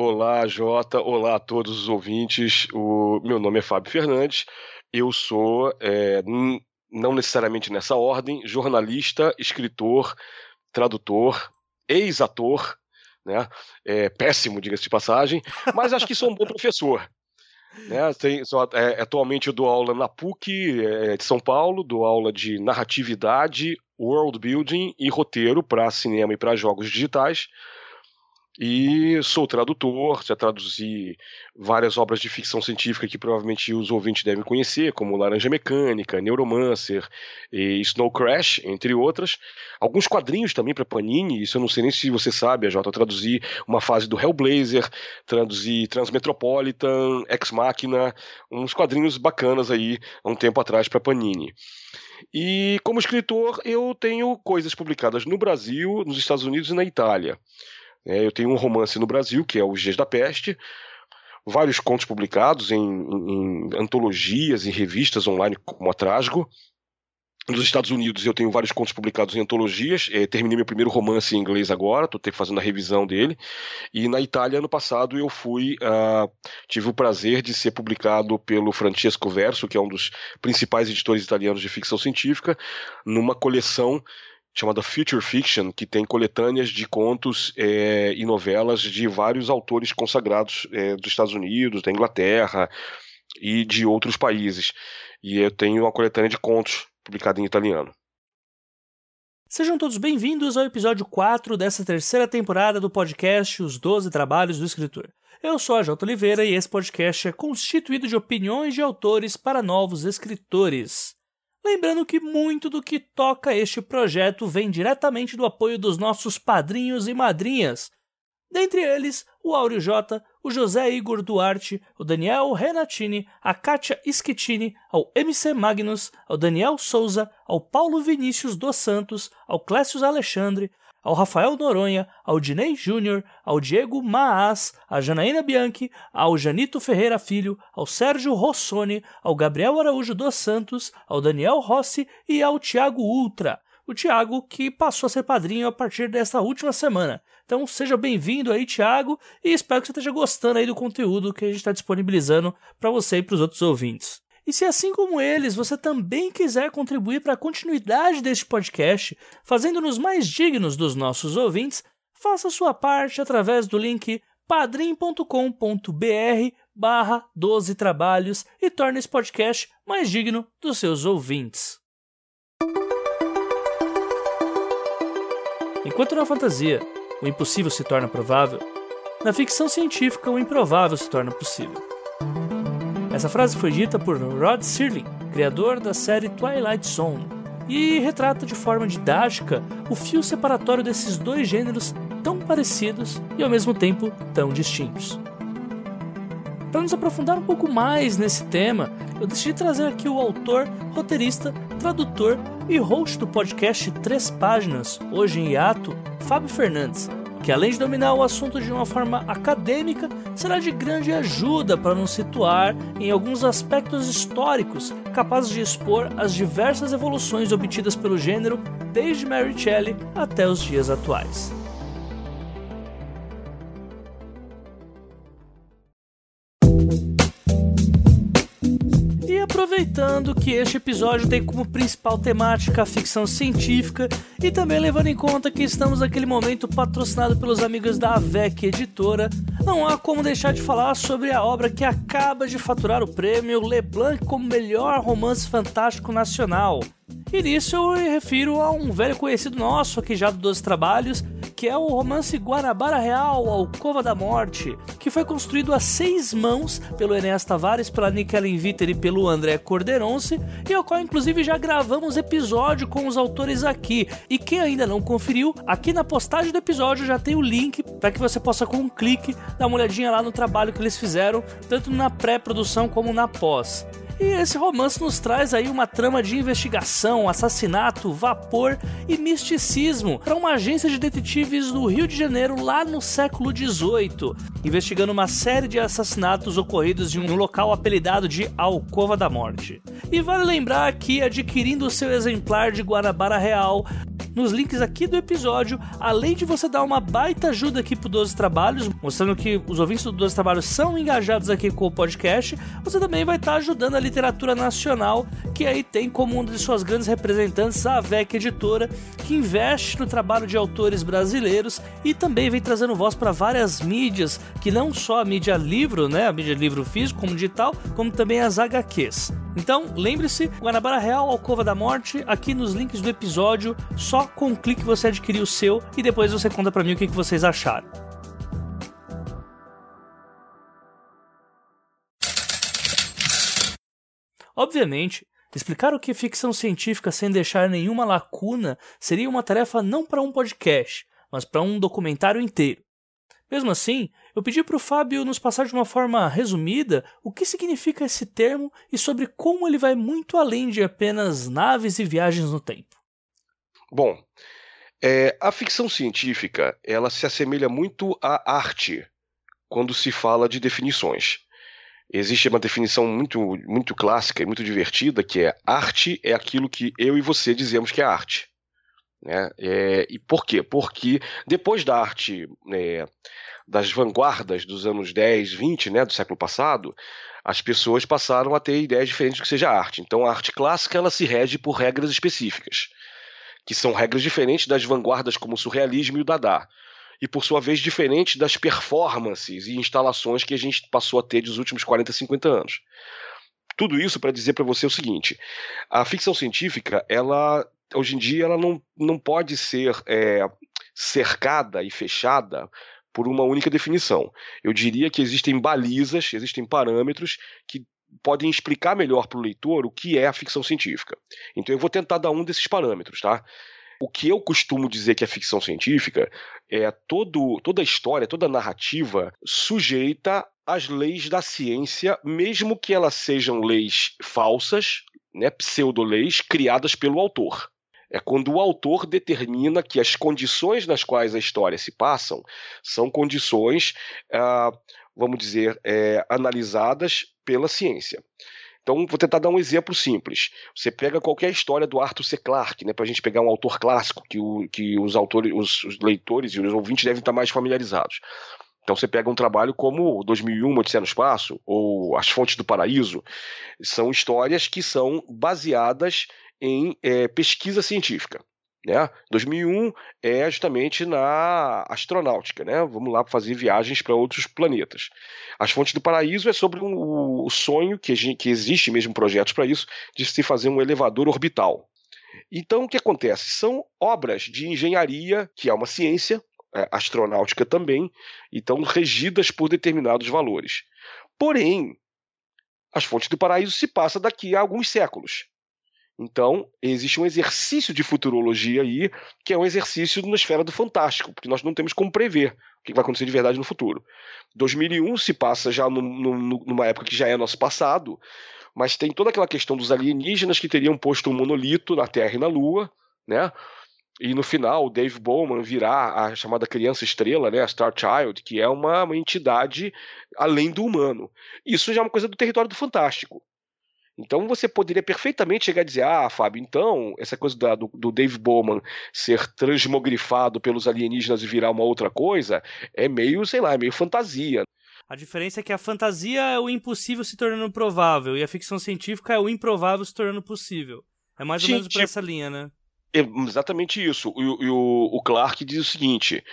Olá, Jota. Olá a todos os ouvintes. O meu nome é Fábio Fernandes. Eu sou, é, não necessariamente nessa ordem, jornalista, escritor, tradutor, ex-ator, né? É, péssimo, diga-se de passagem, mas acho que sou um bom professor. Né? Tem, é, atualmente eu dou aula na PUC é, de São Paulo, dou aula de narratividade, world building e roteiro para cinema e para jogos digitais. E sou tradutor, já traduzi várias obras de ficção científica que provavelmente os ouvintes devem conhecer, como Laranja Mecânica, Neuromancer e Snow Crash, entre outras. Alguns quadrinhos também para Panini, isso eu não sei nem se você sabe, a Jota, traduzi uma fase do Hellblazer, traduzi Transmetropolitan, Ex Machina, uns quadrinhos bacanas aí há um tempo atrás para Panini. E como escritor, eu tenho coisas publicadas no Brasil, nos Estados Unidos e na Itália. É, eu tenho um romance no Brasil, que é Os Dias da Peste, vários contos publicados em, em, em antologias, em revistas online como a. Nos Estados Unidos eu tenho vários contos publicados em antologias. É, terminei meu primeiro romance em inglês agora, estou fazendo a revisão dele. E na Itália, ano passado, eu fui. Uh, tive o prazer de ser publicado pelo Francesco Verso, que é um dos principais editores italianos de ficção científica, numa coleção chamada Future Fiction, que tem coletâneas de contos é, e novelas de vários autores consagrados é, dos Estados Unidos, da Inglaterra e de outros países. E eu tenho uma coletânea de contos publicada em italiano. Sejam todos bem-vindos ao episódio 4 dessa terceira temporada do podcast Os Doze Trabalhos do Escritor. Eu sou a J. Oliveira e esse podcast é constituído de opiniões de autores para novos escritores. Lembrando que muito do que toca este projeto vem diretamente do apoio dos nossos padrinhos e madrinhas. Dentre eles, o Áureo J, o José Igor Duarte, o Daniel Renatini, a Kátia Schettini, ao MC Magnus, ao Daniel Souza, ao Paulo Vinícius dos Santos, ao Clécio Alexandre, ao Rafael Noronha, ao Dinei Júnior, ao Diego Maas, à Janaína Bianchi, ao Janito Ferreira Filho, ao Sérgio Rossoni, ao Gabriel Araújo dos Santos, ao Daniel Rossi e ao Tiago Ultra. O Tiago que passou a ser padrinho a partir desta última semana. Então seja bem-vindo aí, Tiago, e espero que você esteja gostando aí do conteúdo que a gente está disponibilizando para você e para os outros ouvintes. E se assim como eles, você também quiser contribuir para a continuidade deste podcast, fazendo-nos mais dignos dos nossos ouvintes, faça sua parte através do link padrim.com.br barra 12 trabalhos e torne esse podcast mais digno dos seus ouvintes. Enquanto na fantasia o impossível se torna provável, na ficção científica o improvável se torna possível. Essa frase foi dita por Rod Serling, criador da série Twilight Zone, e retrata de forma didática o fio separatório desses dois gêneros tão parecidos e ao mesmo tempo tão distintos. Para nos aprofundar um pouco mais nesse tema, eu decidi trazer aqui o autor, roteirista, tradutor e host do podcast Três Páginas, hoje em hiato, Fábio Fernandes, que além de dominar o assunto de uma forma acadêmica, será de grande ajuda para nos situar em alguns aspectos históricos capazes de expor as diversas evoluções obtidas pelo gênero desde Mary Shelley até os dias atuais. Aproveitando que este episódio tem como principal temática a ficção científica e também levando em conta que estamos naquele momento patrocinado pelos amigos da AVEC Editora, não há como deixar de falar sobre a obra que acaba de faturar o prêmio Leblanc como melhor romance fantástico nacional. E nisso eu me refiro a um velho conhecido nosso aqui já dos trabalhos, que é o romance Guanabara Real, Alcova da Morte, que foi construído a seis mãos pelo Enéas Tavares, pela Nickelin Viter e pelo André Corderonce, e ao qual inclusive já gravamos episódio com os autores aqui. E quem ainda não conferiu, aqui na postagem do episódio já tem o link para que você possa com um clique dar uma olhadinha lá no trabalho que eles fizeram, tanto na pré-produção como na pós. E esse romance nos traz aí uma trama de investigação, assassinato, vapor e misticismo para uma agência de detetives do Rio de Janeiro lá no século XVIII, investigando uma série de assassinatos ocorridos em um local apelidado de Alcova da Morte. E vale lembrar que adquirindo o seu exemplar de Guanabara Real, nos links aqui do episódio, além de você dar uma baita ajuda aqui pro 12 Trabalhos, mostrando que os ouvintes do 12 Trabalhos são engajados aqui com o podcast, você também vai estar ajudando a literatura nacional, que aí tem como uma de suas grandes representantes a VEC Editora, que investe no trabalho de autores brasileiros e também vem trazendo voz para várias mídias, que não só a mídia livro, né, a mídia livro físico como digital, como também as HQs. Então, lembre-se, Guanabara Real, Alcova da Morte, aqui nos links do episódio, só com um clique você adquirir o seu e depois você conta para mim o que vocês acharam. Obviamente, explicar o que é ficção científica sem deixar nenhuma lacuna seria uma tarefa não para um podcast, mas para um documentário inteiro. Mesmo assim, eu pedi para o Fábio nos passar de uma forma resumida o que significa esse termo e sobre como ele vai muito além de apenas naves e viagens no tempo. Bom, é, a ficção científica ela se assemelha muito à arte quando se fala de definições. Existe uma definição muito, muito clássica e muito divertida que é arte é aquilo que eu e você dizemos que é arte. Né? É, e por quê? Porque depois da arte, é, das vanguardas dos anos 10, 20, né, do século passado, as pessoas passaram a ter ideias diferentes do que seja arte. Então a arte clássica ela se rege por regras específicas, que são regras diferentes das vanguardas como o surrealismo e o Dada. E por sua vez diferentes das performances e instalações que a gente passou a ter dos últimos 40, 50 anos. Tudo isso para dizer para você o seguinte: a ficção científica, ela hoje em dia ela não, não pode ser é, cercada e fechada por uma única definição. Eu diria que existem balizas, existem parâmetros que podem explicar melhor para o leitor o que é a ficção científica. Então eu vou tentar dar um desses parâmetros, tá? O que eu costumo dizer que é ficção científica é todo, toda a história, toda a narrativa sujeita às leis da ciência, mesmo que elas sejam leis falsas, né, pseudo-leis, criadas pelo autor. É quando o autor determina que as condições nas quais a história se passam são condições, ah, vamos dizer, é, analisadas pela ciência. Então, vou tentar dar um exemplo simples. Você pega qualquer história do Arthur C. Clarke, né, para a gente pegar um autor clássico que, o, que os autores, os, os leitores e os ouvintes devem estar mais familiarizados. Então você pega um trabalho como 2001, Odisseia no Espaço, ou As Fontes do Paraíso, são histórias que são baseadas em é, pesquisa científica. Né? 2001 é justamente na astronáutica, né? Vamos lá fazer viagens para outros planetas. As Fontes do Paraíso é sobre um, o sonho que, que existe mesmo projetos para isso de se fazer um elevador orbital. Então o que acontece? São obras de engenharia, que é uma ciência, é, astronáutica também, então regidas por determinados valores. Porém, as Fontes do Paraíso se passa daqui a alguns séculos. Então, existe um exercício de futurologia aí, que é um exercício na esfera do fantástico, porque nós não temos como prever o que vai acontecer de verdade no futuro. 2001 se passa já no, no, numa época que já é nosso passado, mas tem toda aquela questão dos alienígenas que teriam posto um monolito na Terra e na Lua, né? E no final, o Dave Bowman virá a chamada criança estrela, né, a Star Child, que é uma, uma entidade além do humano. Isso já é uma coisa do território do fantástico. Então você poderia perfeitamente chegar a dizer: ah, Fábio, então essa coisa da, do, do, Dave Bowman ser transmogrifado pelos alienígenas e virar uma outra coisa é meio, sei lá, é meio fantasia. A diferença é que a fantasia é o impossível se tornando provável e a ficção científica é o improvável se tornando possível. É mais ou menos por essa linha, né? É exatamente isso. E, e o, o Clark diz o seguinte: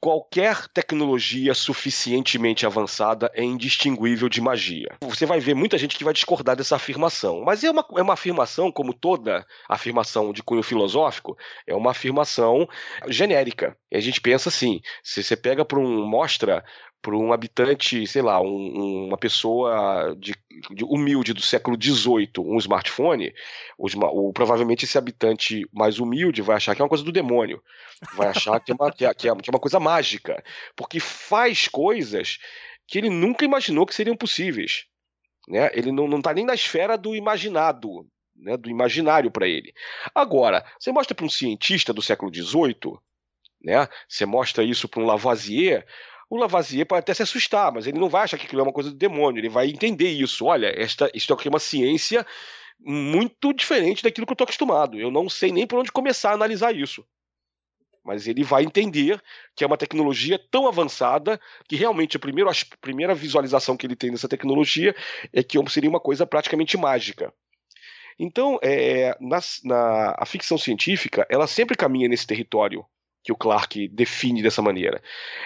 qualquer tecnologia suficientemente avançada é indistinguível de magia. Você vai ver muita gente que vai discordar dessa afirmação, mas é uma, é uma afirmação, como toda afirmação de cunho filosófico, é uma afirmação genérica. E a gente pensa assim: se você pega para um. mostra para um habitante, sei lá, um, uma pessoa de, de, humilde do século XVIII, um smartphone, o, provavelmente esse habitante mais humilde vai achar que é uma coisa do demônio, vai achar que é uma, que é, que é, é uma coisa mágica, porque faz coisas que ele nunca imaginou que seriam possíveis. Né? Ele não está nem na esfera do imaginado, né, do imaginário para ele. Agora, você mostra para um cientista do século XVIII, né, você mostra isso para um Lavoisier, o Lavoisier pode até se assustar, mas ele não vai achar que aquilo é uma coisa do demônio, ele vai entender isso. Olha, esta, isto aqui é uma ciência muito diferente daquilo que eu estou acostumado. Eu não sei nem por onde começar a analisar isso. Mas ele vai entender que é uma tecnologia tão avançada que realmente a primeira, a primeira visualização que ele tem dessa tecnologia é que seria uma coisa praticamente mágica. Então, é, na, na, a ficção científica, ela sempre caminha nesse território que o Clark define dessa maneira.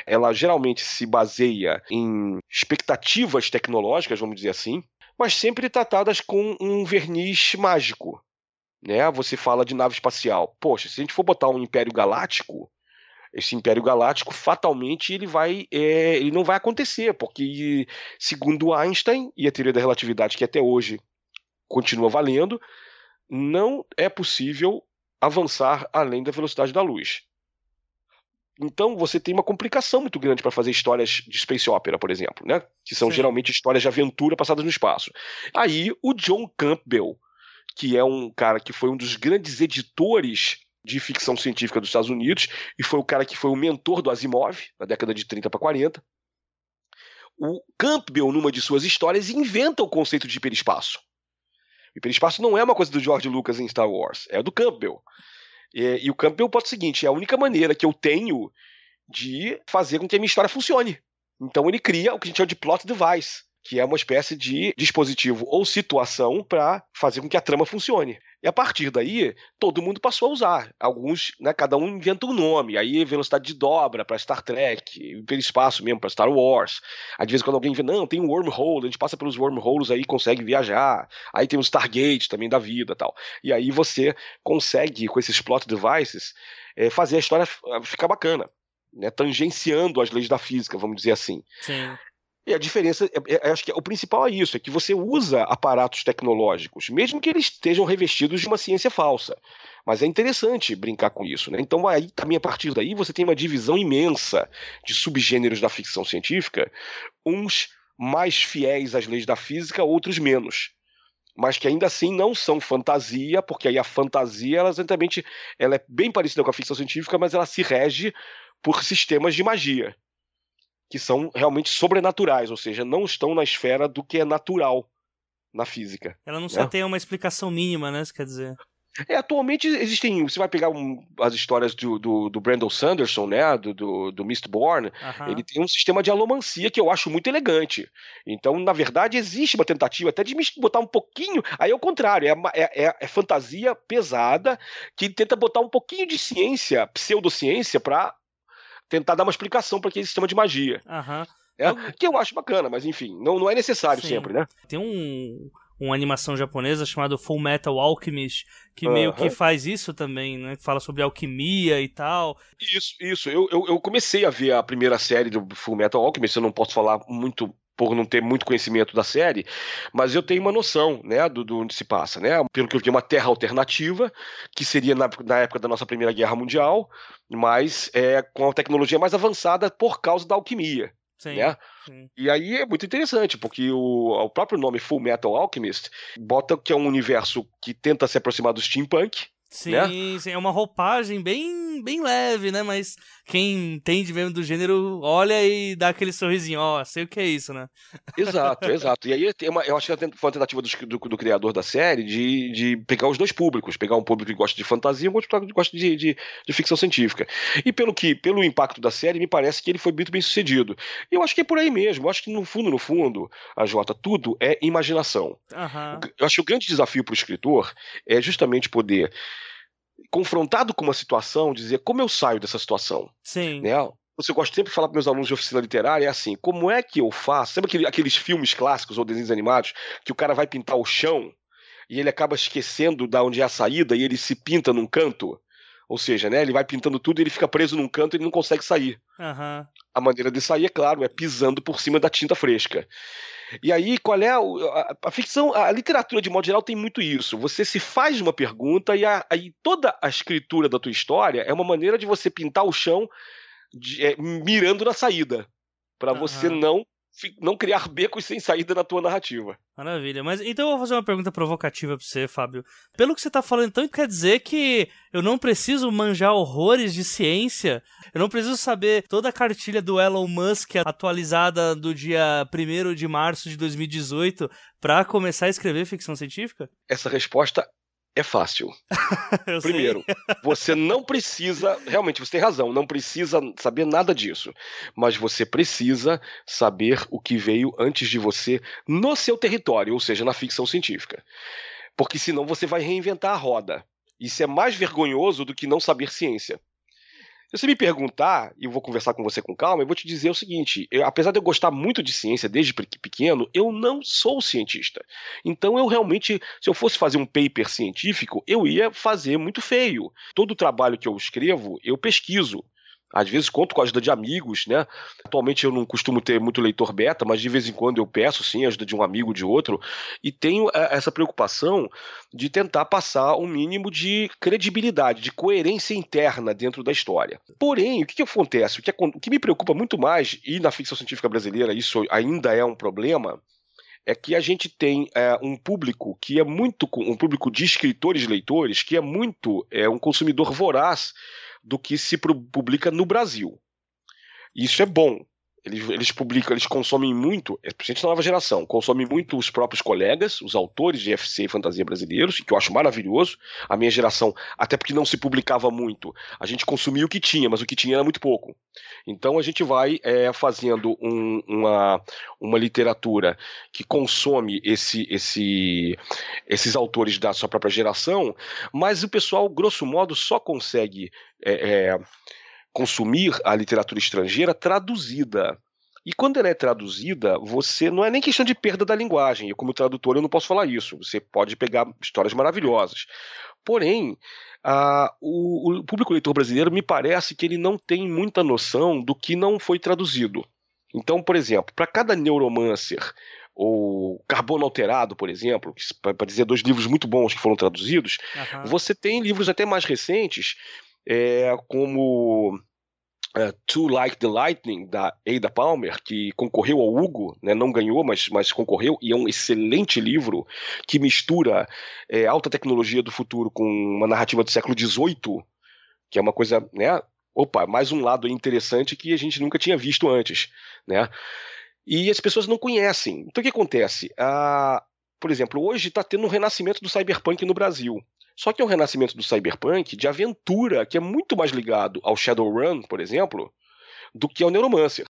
Ela geralmente se baseia em expectativas tecnológicas, vamos dizer assim, mas sempre tratadas com um verniz mágico. Né? Você fala de nave espacial. Poxa, se a gente for botar um Império Galáctico, esse Império Galáctico fatalmente ele vai é, ele não vai acontecer, porque segundo Einstein e a teoria da relatividade que até hoje continua valendo, não é possível avançar além da velocidade da luz. Então você tem uma complicação muito grande para fazer histórias de space opera, por exemplo, né? Que são Sim. geralmente histórias de aventura passadas no espaço. Aí o John Campbell, que é um cara que foi um dos grandes editores de ficção científica dos Estados Unidos e foi o cara que foi o mentor do Asimov na década de 30 para 40. O Campbell, numa de suas histórias, inventa o conceito de hiperespaço. O hiperespaço não é uma coisa do George Lucas em Star Wars, é do Campbell. E, e o Campbell bota o seguinte: é a única maneira que eu tenho de fazer com que a minha história funcione. Então ele cria o que a gente chama de plot device, que é uma espécie de dispositivo ou situação para fazer com que a trama funcione. E a partir daí, todo mundo passou a usar. Alguns, né, cada um inventa um nome. Aí velocidade de dobra para Star Trek, espaço mesmo para Star Wars. Às vezes quando alguém vê, não, tem um wormhole, a gente passa pelos wormholes aí consegue viajar. Aí tem o Stargate também da vida tal. E aí você consegue, com esses plot devices, é, fazer a história ficar bacana. Né, tangenciando as leis da física, vamos dizer assim. Sim. E a diferença, é, é, acho que o principal é isso, é que você usa aparatos tecnológicos, mesmo que eles estejam revestidos de uma ciência falsa. Mas é interessante brincar com isso, né? Então aí também a partir daí você tem uma divisão imensa de subgêneros da ficção científica, uns mais fiéis às leis da física, outros menos. Mas que ainda assim não são fantasia, porque aí a fantasia ela exatamente ela é bem parecida com a ficção científica, mas ela se rege por sistemas de magia que são realmente sobrenaturais, ou seja, não estão na esfera do que é natural na física. Ela não né? só tem uma explicação mínima, né? Isso quer dizer. É, atualmente existem. Você vai pegar um, as histórias do, do, do, Brandon Sanderson, né? Do, do, do Mistborn. Uhum. Ele tem um sistema de alomancia que eu acho muito elegante. Então, na verdade, existe uma tentativa até de botar um pouquinho. Aí é o contrário, é, é, é, é fantasia pesada que tenta botar um pouquinho de ciência, pseudociência, para tentar dar uma explicação para aquele sistema de magia. Uhum. É, que eu acho bacana, mas enfim, não, não é necessário Sim. sempre, né? Tem um, uma animação japonesa chamada Full Metal Alchemist, que meio que faz isso também, né? Fala sobre alquimia e tal. Isso, isso. Eu, eu, eu, comecei a ver a primeira série do Full Metal Alchemist, eu não posso falar muito por não ter muito conhecimento da série, mas eu tenho uma noção, né, do, do onde se passa, né, pelo que eu vi, uma terra alternativa, que seria na, na época da nossa Primeira Guerra Mundial, mas é, com a tecnologia mais avançada por causa da alquimia, Sim, né? sim. E aí é muito interessante, porque o, o próprio nome Full Metal Alchemist bota que é um universo que tenta se aproximar do steampunk, Sim, né? sim, é uma roupagem bem, bem leve, né? Mas quem entende mesmo do gênero olha e dá aquele sorrisinho, ó, oh, sei o que é isso, né? Exato, exato. E aí uma, eu acho que foi uma tentativa do, do, do, criador da série de, de pegar os dois públicos, pegar um público que gosta de fantasia e um outro que gosta de, de, de, ficção científica. E pelo que, pelo impacto da série, me parece que ele foi muito bem sucedido. E eu acho que é por aí mesmo. Eu acho que no fundo, no fundo, a Jota, tudo é imaginação. Uhum. Eu acho que o grande desafio para o escritor é justamente poder confrontado com uma situação, dizer como eu saio dessa situação. Sim. Né? Você gosta sempre de falar para meus alunos de oficina literária, é assim, como é que eu faço? Sabe aquele, aqueles filmes clássicos ou desenhos animados que o cara vai pintar o chão e ele acaba esquecendo da onde é a saída e ele se pinta num canto? Ou seja, né, ele vai pintando tudo e ele fica preso num canto e ele não consegue sair. Uhum. A maneira de sair, é claro, é pisando por cima da tinta fresca. E aí, qual é a, a, a, ficção, a literatura de modo geral tem muito isso. Você se faz uma pergunta e aí toda a escritura da tua história é uma maneira de você pintar o chão de, é, mirando na saída, para uhum. você não não criar becos sem saída na tua narrativa. Maravilha. Mas então eu vou fazer uma pergunta provocativa pra você, Fábio. Pelo que você tá falando, então quer dizer que eu não preciso manjar horrores de ciência? Eu não preciso saber toda a cartilha do Elon Musk atualizada do dia 1 de março de 2018 para começar a escrever ficção científica? Essa resposta é fácil. Primeiro, você não precisa, realmente você tem razão, não precisa saber nada disso, mas você precisa saber o que veio antes de você no seu território, ou seja, na ficção científica. Porque senão você vai reinventar a roda. Isso é mais vergonhoso do que não saber ciência. Se você me perguntar, e eu vou conversar com você com calma, eu vou te dizer o seguinte: eu, apesar de eu gostar muito de ciência desde pequeno, eu não sou cientista. Então eu realmente, se eu fosse fazer um paper científico, eu ia fazer muito feio. Todo o trabalho que eu escrevo, eu pesquiso. Às vezes conto com a ajuda de amigos, né? Atualmente eu não costumo ter muito leitor beta, mas de vez em quando eu peço sim a ajuda de um amigo de outro e tenho é, essa preocupação de tentar passar um mínimo de credibilidade, de coerência interna dentro da história. Porém, o que, que acontece? O que, o que me preocupa muito mais, e na ficção científica brasileira isso ainda é um problema, é que a gente tem é, um público que é muito um público de escritores leitores que é muito é um consumidor voraz do que se publica no Brasil. Isso é bom. Eles, eles publicam, eles consomem muito, especialmente na nova geração, consomem muito os próprios colegas, os autores de FC e fantasia brasileiros, que eu acho maravilhoso. A minha geração, até porque não se publicava muito, a gente consumia o que tinha, mas o que tinha era muito pouco. Então a gente vai é, fazendo um, uma, uma literatura que consome esse, esse, esses autores da sua própria geração, mas o pessoal, grosso modo, só consegue. É, é, consumir a literatura estrangeira traduzida. E quando ela é traduzida, você não é nem questão de perda da linguagem. Eu, como tradutor, eu não posso falar isso. Você pode pegar histórias maravilhosas. Porém, o, o público leitor brasileiro me parece que ele não tem muita noção do que não foi traduzido. Então, por exemplo, para cada neuromancer ou Carbono Alterado, por exemplo, para dizer dois livros muito bons que foram traduzidos, uhum. você tem livros até mais recentes é, como Uh, to Like the Lightning, da Ada Palmer, que concorreu ao Hugo, né, não ganhou, mas, mas concorreu, e é um excelente livro que mistura é, alta tecnologia do futuro com uma narrativa do século XVIII, que é uma coisa, né, opa, mais um lado interessante que a gente nunca tinha visto antes, né, e as pessoas não conhecem. Então o que acontece? Ah, por exemplo, hoje está tendo um renascimento do cyberpunk no Brasil. Só que é um renascimento do cyberpunk de aventura que é muito mais ligado ao Shadowrun, por exemplo, do que ao Neuromancer.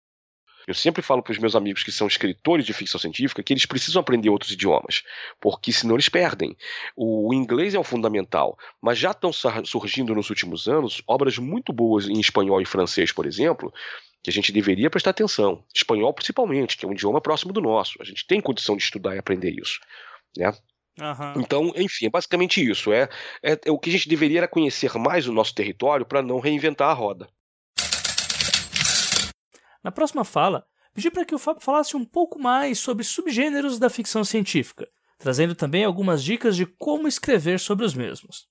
Eu sempre falo para os meus amigos que são escritores de ficção científica que eles precisam aprender outros idiomas, porque senão eles perdem. O inglês é o fundamental, mas já estão surgindo nos últimos anos obras muito boas em espanhol e francês, por exemplo, que a gente deveria prestar atenção. Espanhol, principalmente, que é um idioma próximo do nosso. A gente tem condição de estudar e aprender isso. Né? Uhum. Então, enfim, é basicamente isso. É, é, é, o que a gente deveria era conhecer mais o nosso território para não reinventar a roda. Na próxima fala, pedi para que o Fábio falasse um pouco mais sobre subgêneros da ficção científica, trazendo também algumas dicas de como escrever sobre os mesmos.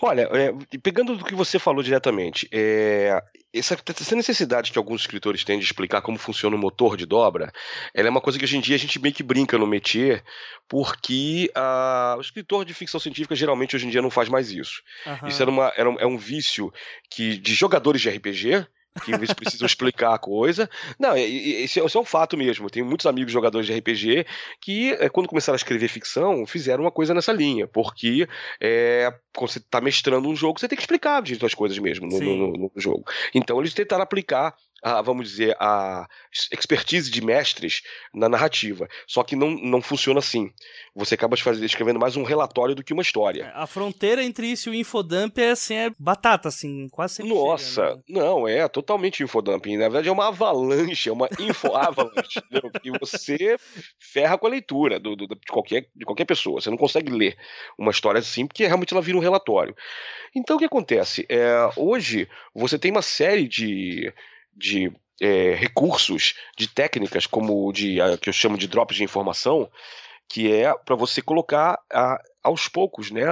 Olha, é, pegando do que você falou diretamente, é, essa, essa, necessidade que alguns escritores têm de explicar como funciona o motor de dobra, ela é uma coisa que hoje em dia a gente meio que brinca no métier, porque a, o escritor de ficção científica geralmente hoje em dia não faz mais isso. Uhum. Isso era, uma, era um, é um vício que de jogadores de RPG que eles precisam explicar a coisa. Não, esse, esse, é um fato mesmo. Eu tenho muitos amigos jogadores de RPG que, é, quando começaram a escrever ficção, fizeram uma coisa nessa linha, porque é, quando você está mestrando um jogo, você tem que explicar as coisas mesmo no, no, no jogo. Então eles tentaram aplicar a, vamos dizer, a expertise de mestres na narrativa. Só que não, não funciona assim. Você acaba fazer, escrevendo mais um relatório do que uma história. É, a fronteira entre isso e o infodump é assim, é batata, assim, quase sempre Nossa, chega, né? não, é totalmente infodumping. Na verdade é uma avalanche, é uma info-avalanche, que você ferra com a leitura do, do, de, qualquer, de qualquer pessoa. Você não consegue ler uma história assim, porque realmente ela vira um relatório. Então o que acontece? É, hoje você tem uma série de de é, recursos, de técnicas, como de a, que eu chamo de drops de informação, que é para você colocar a, aos poucos, né,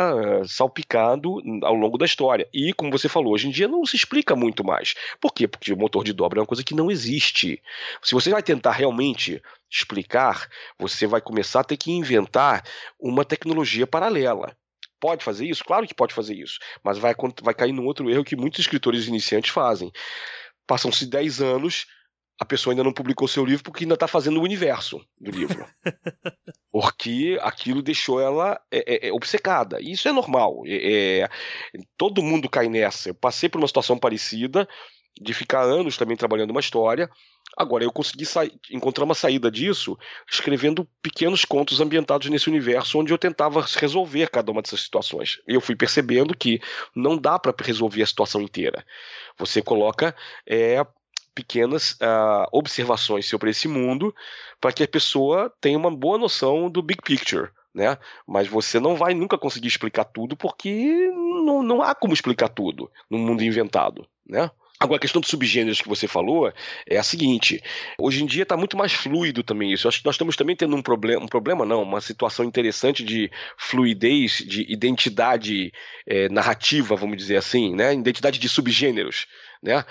salpicado ao longo da história. E, como você falou, hoje em dia não se explica muito mais. Por quê? Porque o motor de dobra é uma coisa que não existe. Se você vai tentar realmente explicar, você vai começar a ter que inventar uma tecnologia paralela. Pode fazer isso? Claro que pode fazer isso, mas vai, vai cair num outro erro que muitos escritores iniciantes fazem. Passam-se 10 anos, a pessoa ainda não publicou seu livro porque ainda está fazendo o universo do livro. porque aquilo deixou ela é, é, é, obcecada. E isso é normal. É, é, todo mundo cai nessa. Eu passei por uma situação parecida de ficar anos também trabalhando uma história. Agora, eu consegui encontrar uma saída disso escrevendo pequenos contos ambientados nesse universo onde eu tentava resolver cada uma dessas situações. E eu fui percebendo que não dá para resolver a situação inteira. Você coloca é, pequenas uh, observações sobre esse mundo para que a pessoa tenha uma boa noção do big picture. Né? Mas você não vai nunca conseguir explicar tudo porque não, não há como explicar tudo no mundo inventado, né? Agora, a questão dos subgêneros que você falou é a seguinte: hoje em dia está muito mais fluido também isso. Acho que nós estamos também tendo um problema, um problema não, uma situação interessante de fluidez, de identidade é, narrativa, vamos dizer assim, né? Identidade de subgêneros, né?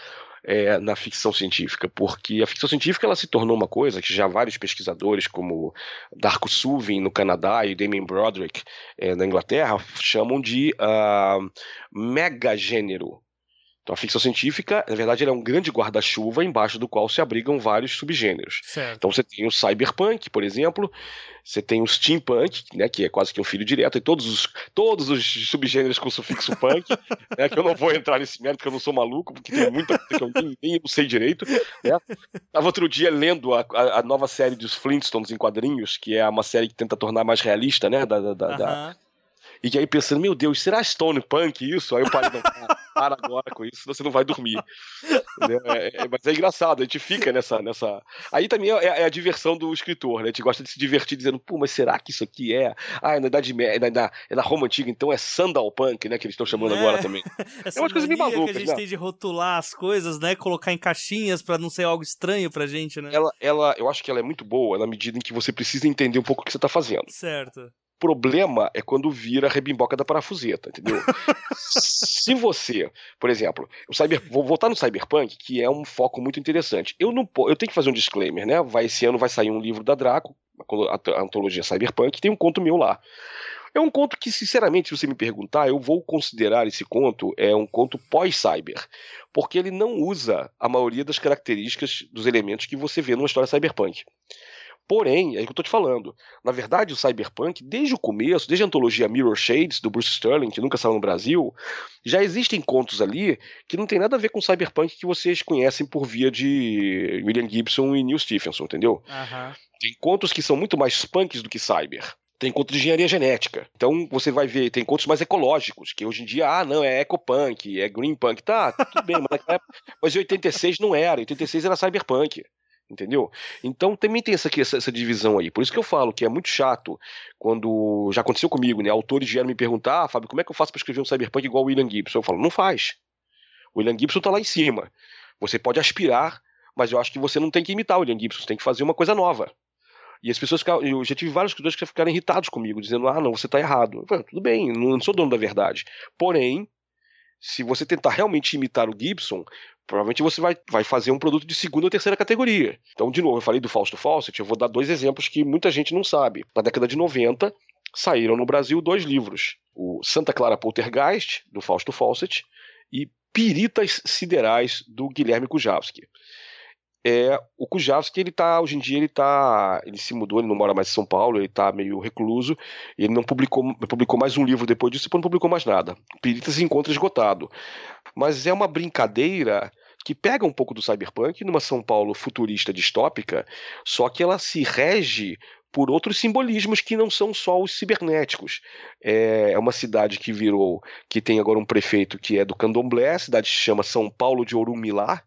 É, na ficção científica, porque a ficção científica ela se tornou uma coisa que já vários pesquisadores, como Darko Suvin no Canadá e Damien Broderick é, na Inglaterra, chamam de uh, megagênero. Então a ficção científica, na verdade, é um grande guarda-chuva embaixo do qual se abrigam vários subgêneros. Certo. Então você tem o cyberpunk, por exemplo, você tem o steampunk, né, que é quase que um filho direto, e todos os, todos os subgêneros com sufixo punk, né, que eu não vou entrar nesse mérito, porque eu não sou maluco, porque tem muita coisa que eu nem, nem não sei direito. Né. Tava outro dia lendo a, a, a, nova série dos Flintstones em quadrinhos, que é uma série que tenta tornar mais realista, né, da, da, da, da e aí pensando, meu Deus, será Stone Punk isso? Aí eu parei, não, para agora com isso, senão você não vai dormir. é, é, mas é engraçado, a gente fica nessa. nessa... Aí também é, é, a diversão do escritor, né? A gente gosta de se divertir dizendo, pô, mas será que isso aqui é. Ah, é na Idade Média, é na, é na Roma Antiga, então é Sandal Punk, né? Que eles estão chamando agora também. Essa é umas coisas meio malucas. que a gente né? tem de rotular as coisas, né? Colocar em caixinhas para não ser algo estranho pra gente, né? Ela, ela, eu acho que ela é muito boa na medida em que você precisa entender um pouco o que você tá fazendo. Certo problema é quando vira a rebimboca da parafuseta, entendeu? Se você, por exemplo, cyber, vou voltar no cyberpunk, que é um foco muito interessante. Eu não eu tenho que fazer um disclaimer, né? Vai esse ano vai sair um livro da Draco, a antologia cyberpunk, tem um conto meu lá. É um conto que, sinceramente, se você me perguntar, eu vou considerar esse conto é um conto pós-cyber, porque ele não usa a maioria das características dos elementos que você vê numa história cyberpunk. Porém, é o que eu tô te falando. Na verdade, o Cyberpunk, desde o começo, desde a antologia Mirror Shades, do Bruce Sterling, que nunca saiu no Brasil, já existem contos ali que não tem nada a ver com o Cyberpunk que vocês conhecem por via de William Gibson e Neil Stephenson, entendeu? Uhum. Tem contos que são muito mais punks do que cyber. Tem contos de engenharia genética. Então você vai ver, tem contos mais ecológicos, que hoje em dia, ah, não, é ecopunk, é greenpunk. Tá, tudo bem, mas, mas em 86 não era. Em 86 era cyberpunk entendeu? Então também tem essa, essa, essa, divisão aí. Por isso que eu falo que é muito chato quando já aconteceu comigo, né? Autores vieram me perguntar, ah, Fábio, como é que eu faço para escrever um cyberpunk igual o William Gibson? Eu falo, não faz. O William Gibson tá lá em cima. Você pode aspirar, mas eu acho que você não tem que imitar o William Gibson, você tem que fazer uma coisa nova. E as pessoas ficaram, eu já tive vários escritores que ficaram irritados comigo, dizendo, ah, não, você está errado. Eu falei, tudo bem, não sou dono da verdade. Porém, se você tentar realmente imitar o Gibson, provavelmente você vai, vai fazer um produto de segunda ou terceira categoria. Então, de novo, eu falei do Fausto Fawcett, eu vou dar dois exemplos que muita gente não sabe. Na década de 90, saíram no Brasil dois livros: o Santa Clara Poltergeist, do Fausto Fawcett, e Piritas Siderais, do Guilherme Kujawski. É, o Kujawski, ele tá, hoje em dia, ele tá, ele se mudou, ele não mora mais em São Paulo, ele tá meio recluso, ele não publicou, publicou mais um livro depois disso, depois não publicou mais nada. Piritas se encontra esgotado mas é uma brincadeira que pega um pouco do cyberpunk numa São Paulo futurista distópica, só que ela se rege por outros simbolismos que não são só os cibernéticos. É, é uma cidade que virou, que tem agora um prefeito que é do candomblé, a cidade se chama São Paulo de Orumilá,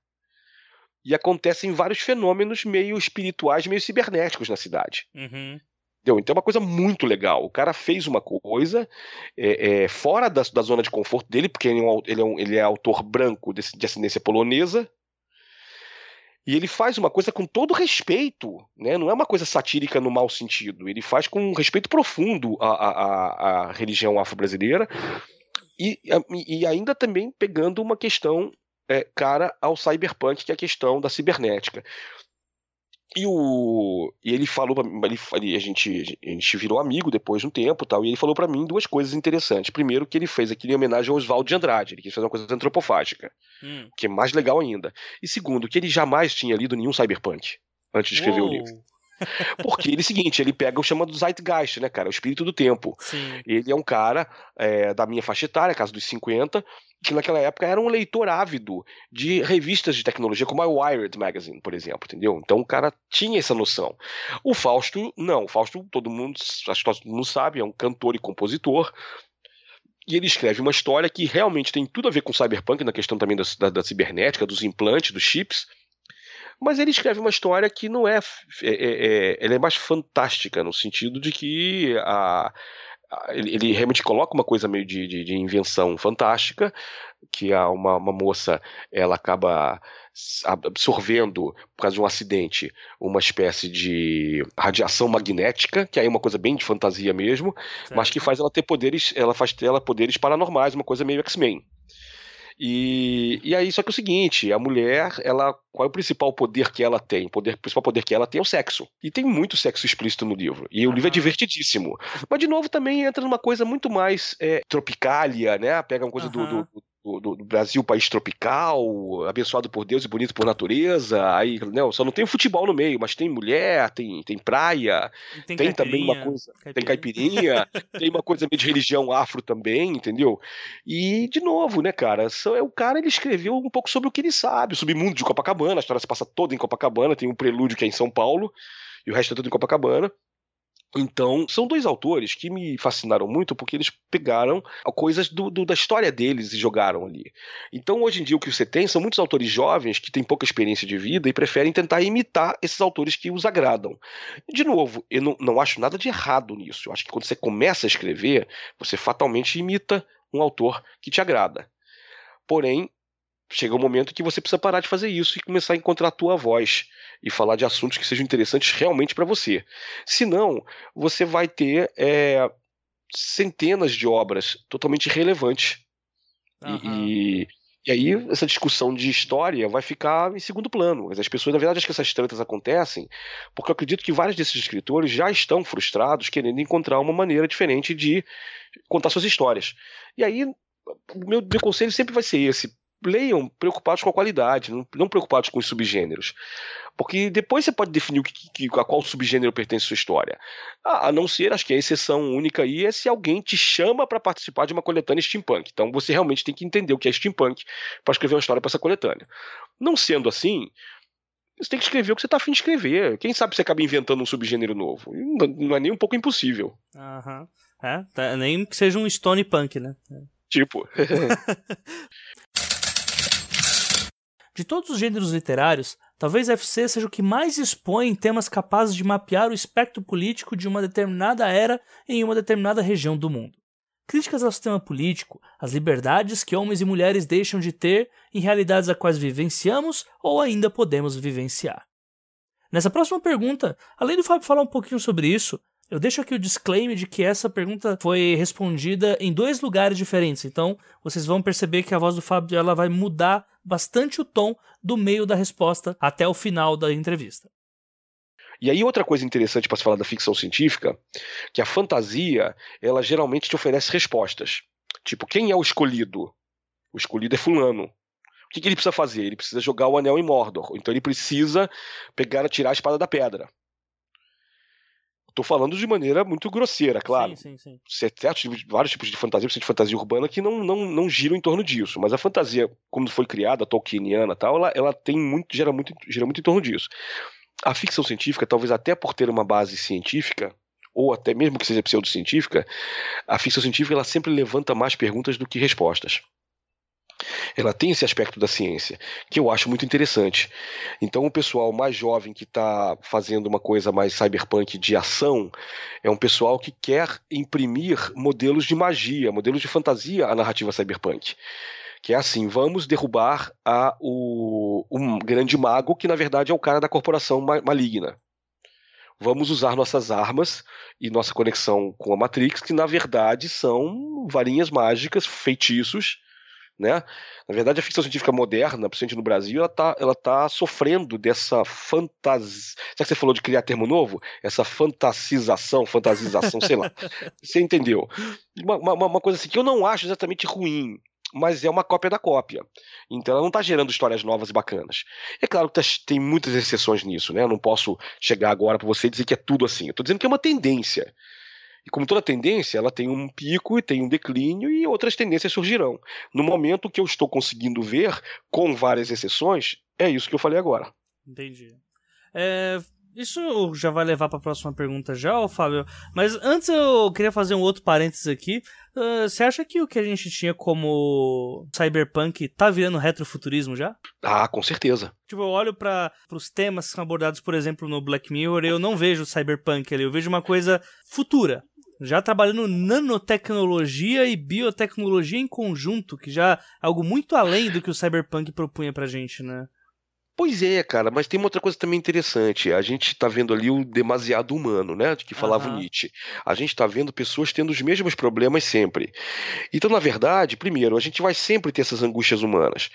e acontecem vários fenômenos meio espirituais, meio cibernéticos na cidade. Uhum. Entendeu? Então é uma coisa muito legal. O cara fez uma coisa é, é, fora da, da, zona de conforto dele, porque ele é, um, ele é, um, ele é autor branco de, de ascendência polonesa. E ele faz uma coisa com todo respeito, né? não é uma coisa satírica no mau sentido. Ele faz com respeito profundo à, à, à religião afro-brasileira e, e ainda também pegando uma questão é, cara ao cyberpunk, que é a questão da cibernética. E, o, e ele falou pra mim, ele, a, gente, a gente virou amigo depois de um tempo tal, e ele falou para mim duas coisas interessantes. Primeiro, que ele fez aquilo em homenagem ao Oswaldo de Andrade, ele quis fazer uma coisa antropofágica, hum. que é mais legal ainda. E segundo, que ele jamais tinha lido nenhum cyberpunk antes de escrever Uou. o livro. Porque ele é o seguinte, ele pega o chama do Zeitgeist, né, cara? O espírito do tempo. Sim. Ele é um cara é, da minha faixa etária, casa dos 50, que naquela época era um leitor ávido de revistas de tecnologia, como a Wired Magazine, por exemplo, entendeu? Então o cara tinha essa noção. O Fausto, não. O Fausto, todo mundo, acho que todo mundo sabe, é um cantor e compositor. E ele escreve uma história que realmente tem tudo a ver com cyberpunk, na questão também da, da, da cibernética, dos implantes, dos chips mas ele escreve uma história que não é, é, é, é, ela é mais fantástica no sentido de que a, ele, realmente coloca uma coisa meio de, de, de invenção fantástica que a, uma, uma moça ela acaba absorvendo por causa de um acidente uma espécie de radiação magnética que aí é uma coisa bem de fantasia mesmo certo. mas que faz ela ter poderes ela faz ela poderes paranormais uma coisa meio X-Men e, e aí, só que é o seguinte, a mulher, ela, qual é o principal poder que ela tem? O, poder, o principal poder que ela tem é o sexo. E tem muito sexo explícito no livro. E o livro é divertidíssimo. Mas, de novo, também entra numa coisa muito mais é, tropicália, né? Pega uma coisa do, do, do, do, Brasil, país tropical, abençoado por Deus e bonito por natureza. Aí, não, só não tem futebol no meio, mas tem mulher, tem, tem praia, tem, tem também uma coisa, caipirinha. tem caipirinha, tem uma coisa meio de religião afro também, entendeu? E de novo, né, cara, é o cara ele escreveu um pouco sobre o que ele sabe, o submundo de Copacabana, a história se passa toda em Copacabana, tem um prelúdio que é em São Paulo e o resto é tudo em Copacabana. Então, são dois autores que me fascinaram muito porque eles pegaram coisas do, do, da história deles e jogaram ali. Então, hoje em dia, o que você tem são muitos autores jovens que têm pouca experiência de vida e preferem tentar imitar esses autores que os agradam. De novo, eu não, não acho nada de errado nisso. Eu acho que quando você começa a escrever, você fatalmente imita um autor que te agrada. Porém, chega um momento que você precisa parar de fazer isso e começar a encontrar a tua voz e falar de assuntos que sejam interessantes realmente para você. Senão, você vai ter é, centenas de obras totalmente irrelevantes. Uhum. E, e, aí, essa discussão de história vai ficar em segundo plano. As pessoas, na verdade, acho que essas tretas acontecem porque eu acredito que vários desses escritores já estão frustrados querendo encontrar uma maneira diferente de contar suas histórias. E aí, o meu, meu conselho sempre vai ser esse leiam preocupados com a qualidade, não, não, preocupados com os subgêneros. Porque depois você pode definir o que, que, a qual subgênero pertence a sua história. A, a não ser, acho que a exceção única aí é se alguém te chama para participar de uma coletânea steampunk. Então você realmente tem que entender o que é steampunk para escrever uma história para essa coletânea. Não sendo assim, você tem que escrever o que você está afim de escrever. Quem sabe você acaba inventando um subgênero novo? Não, não é nem um pouco impossível. Aham. Uhum. É, tá, nem que seja um stone punk, né? Tipo. De todos os gêneros literários, talvez FC seja o que mais expõe temas capazes de mapear o espectro político de uma determinada era em uma determinada região do mundo. Críticas ao sistema político, às liberdades que homens e mulheres deixam de ter em realidades a quais vivenciamos ou ainda podemos vivenciar. Nessa próxima pergunta, além do Fábio falar um pouquinho sobre isso, eu deixo aqui o disclaimer de que essa pergunta foi respondida em dois lugares diferentes, então vocês vão perceber que a voz do Fábio ela vai mudar bastante o tom do meio da resposta até o final da entrevista. E aí outra coisa interessante para se falar da ficção científica, que a fantasia, ela geralmente te oferece respostas. Tipo, quem é o escolhido? O escolhido é fulano. O que, que ele precisa fazer? Ele precisa jogar o anel em Mordor. Então ele precisa pegar, tirar a espada da pedra. Tô falando de maneira muito grosseira, claro. Sim, sim, sim. Certos tipos, vários tipos de fantasia, de fantasia urbana que não, não, não giram em torno disso. Mas a fantasia, como foi criada, Tolkieniana tal, ela, ela tem muito, gera muito, gira muito em torno disso. A ficção científica, talvez até por ter uma base científica, ou até mesmo que seja pseudocientífica, a ficção científica ela sempre levanta mais perguntas do que respostas ela tem esse aspecto da ciência, que eu acho muito interessante. Então, o pessoal mais jovem que está fazendo uma coisa mais cyberpunk de ação é um pessoal que quer imprimir modelos de magia, modelos de fantasia à narrativa cyberpunk. Que é assim: vamos derrubar a, o, um grande mago que na verdade é o cara da corporação maligna. Vamos usar nossas armas e nossa conexão com a Matrix, que na verdade são varinhas mágicas, feitiços, né? Na verdade, a ficção científica moderna, principalmente no Brasil, ela está ela tá sofrendo dessa fantasia. Já que você falou de criar termo novo? Essa fantasização, fantasização, sei lá. Você entendeu? Uma, uma, uma, coisa assim que eu não acho exatamente ruim, mas é uma cópia da cópia. Então ela não está gerando histórias novas e bacanas. É claro que tá, tem muitas exceções nisso, né? Eu não posso chegar agora para você e dizer que é tudo assim. Eu estou dizendo que é uma tendência. E como toda tendência, ela tem um pico e tem um declínio e outras tendências surgirão. No momento que eu estou conseguindo ver, com várias exceções, é isso que eu falei agora. Entendi. É, isso já vai levar para a próxima pergunta já, Fábio. Mas antes eu queria fazer um outro parênteses aqui. Uh, você acha que o que a gente tinha como cyberpunk tá virando retrofuturismo já? Ah, com certeza. Tipo, eu olho para os temas que são abordados, por exemplo, no Black Mirror, eu não vejo cyberpunk ali, eu vejo uma coisa futura já trabalhando nanotecnologia e biotecnologia em conjunto, que já é algo muito além do que o Cyberpunk propunha pra gente, né? Pois é, cara, mas tem uma outra coisa também interessante. A gente está vendo ali o demasiado humano, né? De que falava uhum. Nietzsche. A gente está vendo pessoas tendo os mesmos problemas sempre. Então, na verdade, primeiro, a gente vai sempre ter essas angústias humanas.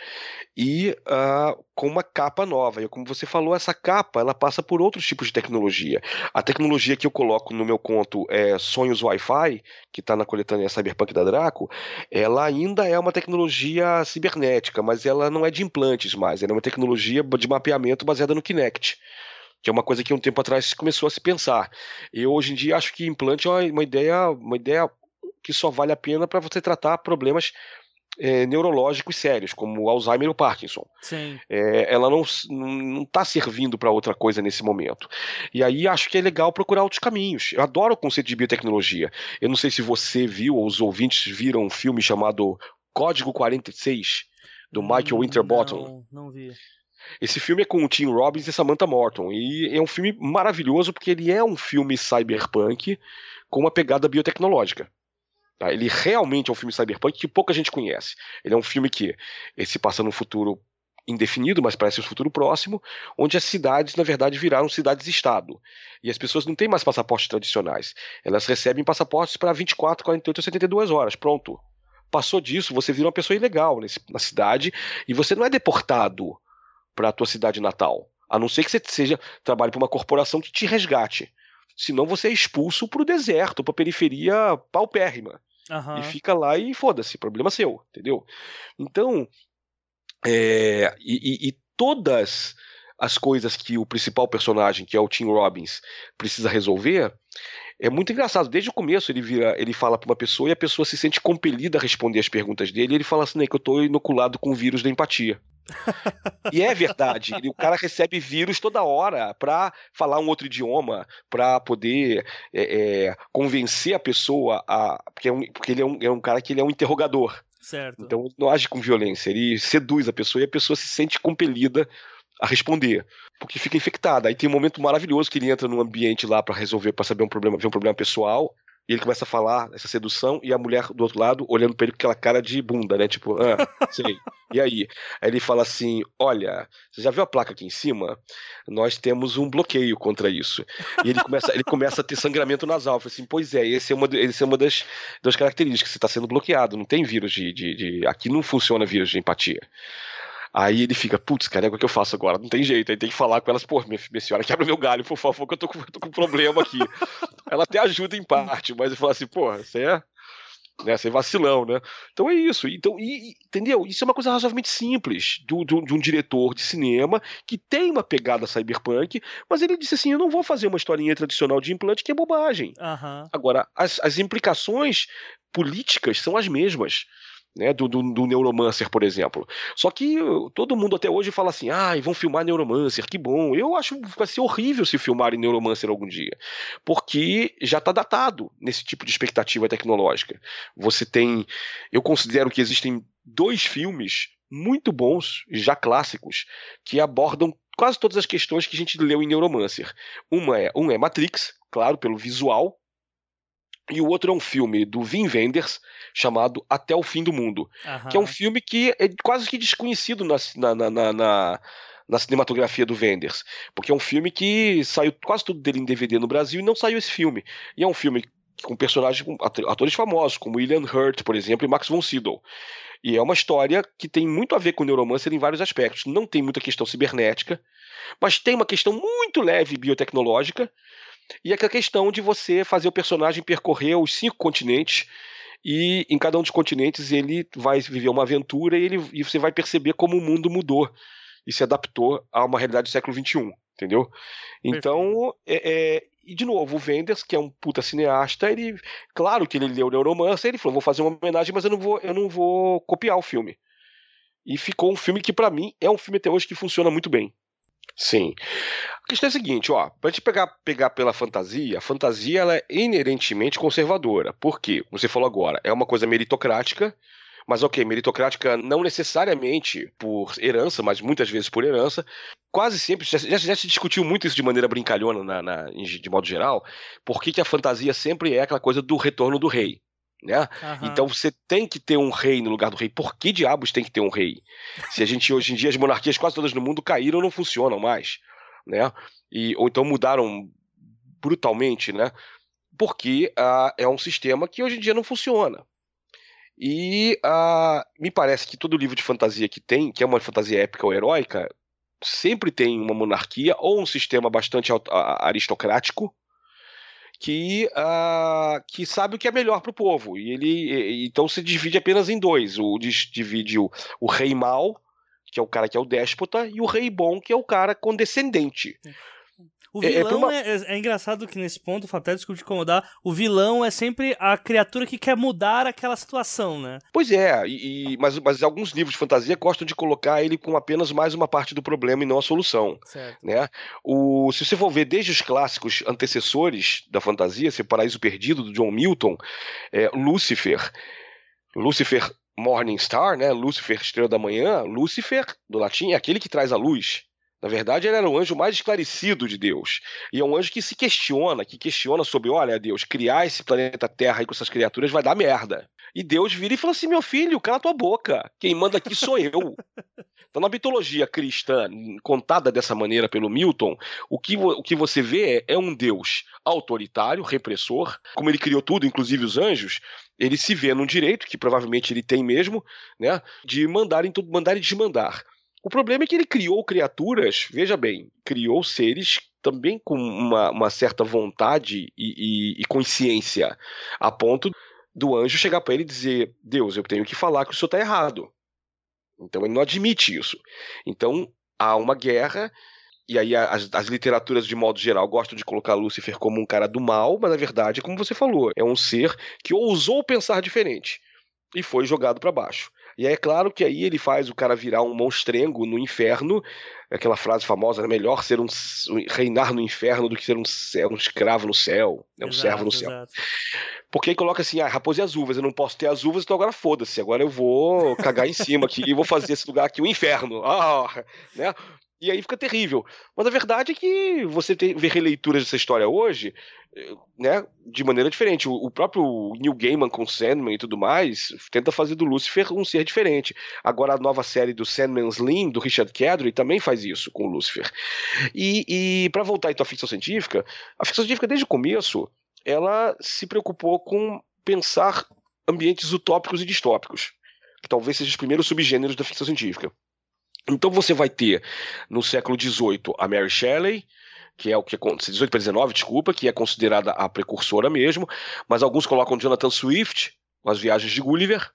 E uh, com uma capa nova. E como você falou, essa capa ela passa por outros tipos de tecnologia. A tecnologia que eu coloco no meu conto é Sonhos Wi-Fi, que está na coletânea Cyberpunk da Draco, ela ainda é uma tecnologia cibernética, mas ela não é de implantes mais. Ela é uma tecnologia de mapeamento baseada no Kinect que é uma coisa que um tempo atrás começou a se pensar. Eu hoje em dia acho que implante é uma ideia, uma ideia que só vale a pena para você tratar problemas é, neurológicos sérios, como Alzheimer ou Parkinson. É, ela não está servindo para outra coisa nesse momento. E aí acho que é legal procurar outros caminhos. Eu adoro o conceito de biotecnologia. Eu não sei se você viu ou os ouvintes viram um filme chamado Código 46, do Michael Winterbottom. Não, não vi. Esse filme é com o Tim Robbins e Samantha Morton. E é um filme maravilhoso porque ele é um filme cyberpunk com uma pegada biotecnológica. Tá? Ele realmente é um filme cyberpunk que pouca gente conhece. Ele é um filme que se passa num futuro indefinido, mas parece um futuro próximo, onde as cidades, na verdade, viraram cidades-estado. E as pessoas não têm mais passaportes tradicionais. Elas recebem passaportes para 24, 48 ou 72 horas. Pronto. Passou disso, você vira uma pessoa ilegal nesse, na cidade e você não é deportado para a tua cidade natal. A não ser que você seja trabalhe para uma corporação que te resgate. Senão você é expulso para o deserto, para a periferia paupérrima. Uhum. E fica lá e foda-se, problema seu, entendeu? Então, é, e, e, todas as coisas que o principal personagem, que é o Tim Robbins, precisa resolver, é muito engraçado. Desde o começo ele vira, ele fala para uma pessoa e a pessoa se sente compelida a responder as perguntas dele. E ele fala assim, né, que eu estou inoculado com o vírus da empatia e é verdade. o cara recebe vírus toda hora para falar um outro idioma, para poder é, é, convencer a pessoa a. Porque, é um, porque ele é um, é um cara que ele é um interrogador. Certo. Então ele não age com violência, ele seduz a pessoa e a pessoa se sente compelida a responder, porque fica infectada. Aí tem um momento maravilhoso que ele entra num ambiente lá para resolver, para saber um problema, ver um problema pessoal, e ele começa a falar essa sedução e a mulher do outro lado olhando para ele com aquela cara de bunda, né? Tipo, ah, sei. e aí? Aí ele fala assim: Olha, você já viu a placa aqui em cima? Nós temos um bloqueio contra isso. E ele começa, ele começa a ter sangramento nasal. Eu falei assim: Pois é, esse é uma, esse é uma das, das características. Você está sendo bloqueado. Não tem vírus de, de, de. Aqui não funciona vírus de empatia. Aí ele fica, putz, cara, é o que eu faço agora? Não tem jeito. Aí tem que falar com elas, pô, minha, minha senhora, quebra meu galho, por favor, que eu tô com, tô com um problema aqui. Ela até ajuda em parte, mas ele fala assim, pô, você é. Né, você é vacilão, né? Então é isso. Então, e, entendeu? Isso é uma coisa razoavelmente simples do, do, de um diretor de cinema que tem uma pegada cyberpunk, mas ele disse assim: eu não vou fazer uma historinha tradicional de implante que é bobagem. Uhum. Agora, as, as implicações políticas são as mesmas né, do, do, do, Neuromancer, por exemplo. Só que todo mundo até hoje fala assim: ah, vão filmar Neuromancer, que bom. Eu acho que vai ser horrível se filmarem Neuromancer algum dia, porque já está datado nesse tipo de expectativa tecnológica. Você tem. Eu considero que existem dois filmes muito bons, já clássicos, que abordam quase todas as questões que a gente leu em Neuromancer. Uma é, um é Matrix, claro, pelo visual, E o outro é um filme do Wim Wenders chamado Até o Fim do Mundo, que é um filme que é quase que desconhecido na, na, na, na na cinematografia do Wenders, porque é um filme que saiu quase tudo dele em DVD no Brasil e não saiu esse filme. E é um filme com personagens, com atores famosos, como William Hurt, por exemplo, e Max von Sydow. E é uma história que tem muito a ver com o Neuromancer em vários aspectos. Não tem muita questão cibernética, mas tem uma questão muito leve biotecnológica e é a questão de você fazer o personagem percorrer os cinco continentes e em cada um dos continentes ele vai viver uma aventura e, ele, e você vai perceber como o mundo mudou e se adaptou a uma realidade do século XXI, entendeu? Então, é, é, e de novo, o Wenders, que é um puta cineasta, ele, claro que ele leu Neuromancer, ele falou, vou fazer uma homenagem, mas eu não vou, eu não vou copiar o filme. E ficou um filme que para mim é um filme até hoje que funciona muito bem. Sim. A questão é a seguinte, ó, pra gente pegar, pegar pela fantasia, a fantasia ela é inerentemente conservadora. Por quê? Você falou agora, é uma coisa meritocrática, mas ok, meritocrática não necessariamente por herança, mas muitas vezes por herança. Quase sempre, já, já se discutiu muito isso de maneira brincalhona na, na, de modo geral, por que a fantasia sempre é aquela coisa do retorno do rei. Né? Uhum. Então você tem que ter um rei no lugar do rei. Por que diabos tem que ter um rei? Se a gente hoje em dia as monarquias quase todas no mundo caíram, não funcionam mais, né? E ou então mudaram brutalmente, né? Porque uh, é um sistema que hoje em dia não funciona. E uh, me parece que todo livro de fantasia que tem, que é uma fantasia épica ou heróica, sempre tem uma monarquia ou um sistema bastante aristocrático que, uh, que sabe o que é melhor para o povo. E ele então se divide apenas em dois. O divide o, o rei mau, que é o cara que é o déspota, e o rei bom, que é o cara condescendente. O é, é vilão é, é, uma... é, engraçado que nesse ponto, até desculpa te incomodar, o vilão é sempre a criatura que quer mudar aquela situação, né? Pois é, e, mas, mas alguns livros de fantasia gostam de colocar ele com apenas mais uma parte do problema e não a solução. Certo. Né? O, se você for ver desde os clássicos antecessores da fantasia, esse Paraíso Perdido, do John Milton, é, Lúcifer, Lúcifer Morning Star, né? Lúcifer, estrela da manhã, Lúcifer, do latim, é aquele que traz a luz. Na verdade, ele era o anjo mais esclarecido de Deus. E é um anjo que se questiona, que questiona sobre, olha, Deus, criar esse planeta Terra aí com essas criaturas vai dar merda. E Deus vira e fala assim: meu filho, cala tua boca. Quem manda aqui sou eu. Então, na mitologia cristã, contada dessa maneira pelo Milton, o que, o que você vê é, é um Deus autoritário, repressor, como ele criou tudo, inclusive os anjos, ele se vê num direito, que provavelmente ele tem mesmo, né, de mandar em tudo, mandar e desmandar. O problema é que ele criou criaturas, veja bem, criou seres também com uma, uma certa vontade e, e, e, consciência, a ponto do anjo chegar para ele e dizer: Deus, eu tenho que falar que o senhor está errado. Então ele não admite isso. Então há uma guerra, e aí as, as, literaturas, de modo geral, gostam de colocar Lúcifer como um cara do mal, mas na verdade, como você falou, é um ser que ousou pensar diferente e foi jogado para baixo. E é claro que aí ele faz o cara virar um monstrengo no inferno, aquela frase famosa, é melhor ser um reinar no inferno do que ser um, um escravo no céu, né, um exato, servo no céu. Exato. Porque aí coloca assim, ah, raposa e as uvas, eu não posso ter as uvas, então agora foda-se, agora eu vou cagar em cima aqui e vou fazer esse lugar aqui o um inferno. Ah, né? E aí fica terrível. Mas a verdade é que você tem, vê releituras dessa história hoje, eh, né, de maneira diferente. O, próprio Neil Gaiman com Sandman e tudo mais tenta fazer do Lucifer um ser diferente. Agora a nova série do Sandman's Slim, do Richard Cadry, também faz isso com o Lucifer. E, e para voltar então à ficção científica, a ficção científica desde o começo, ela se preocupou com pensar ambientes utópicos e distópicos, que talvez sejam os primeiros subgêneros da ficção científica. Então você vai ter no século XVIII a Mary Shelley, que é o que é 18 para 19, desculpa, que é considerada a precursora mesmo, mas alguns colocam Jonathan Swift, com as viagens de Gulliver.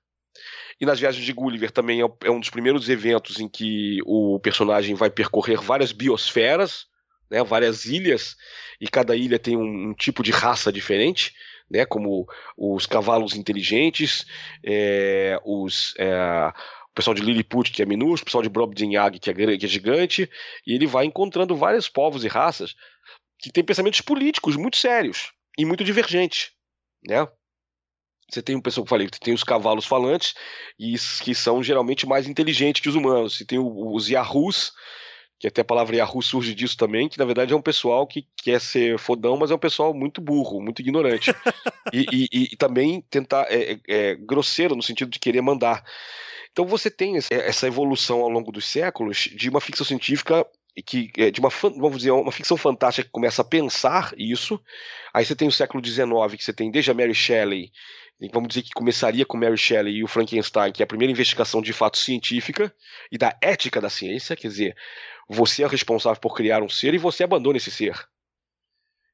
E nas viagens de Gulliver também é, é um dos primeiros eventos em que o personagem vai percorrer várias biosferas, né, várias ilhas, e cada ilha tem um, um tipo de raça diferente. Né, como os cavalos inteligentes, é, os, é, pessoal de Lilliput, que é minúsculo, o pessoal de Brobdingnag, que é, que é gigante, e ele vai encontrando vários povos e raças que têm pensamentos políticos muito sérios e muito divergentes, né? Você tem um pessoal que eu falei, tem os cavalos falantes, e que são geralmente mais inteligentes que os humanos. Você tem os Yahoos, que até a palavra Yahoo surge disso também, que na verdade é um pessoal que quer ser fodão, mas é um pessoal muito burro, muito ignorante. e, e, e, também tentar, é, é, é, grosseiro no sentido de querer mandar. Então você tem essa evolução ao longo dos séculos de uma ficção científica que é de uma vamos dizer uma ficção fantástica que começa a pensar isso aí você tem o século XIX que você tem desde a Mary Shelley vamos dizer que começaria com Mary Shelley e o Frankenstein que é a primeira investigação de fato científica e da ética da ciência quer dizer você é responsável por criar um ser e você abandona esse ser.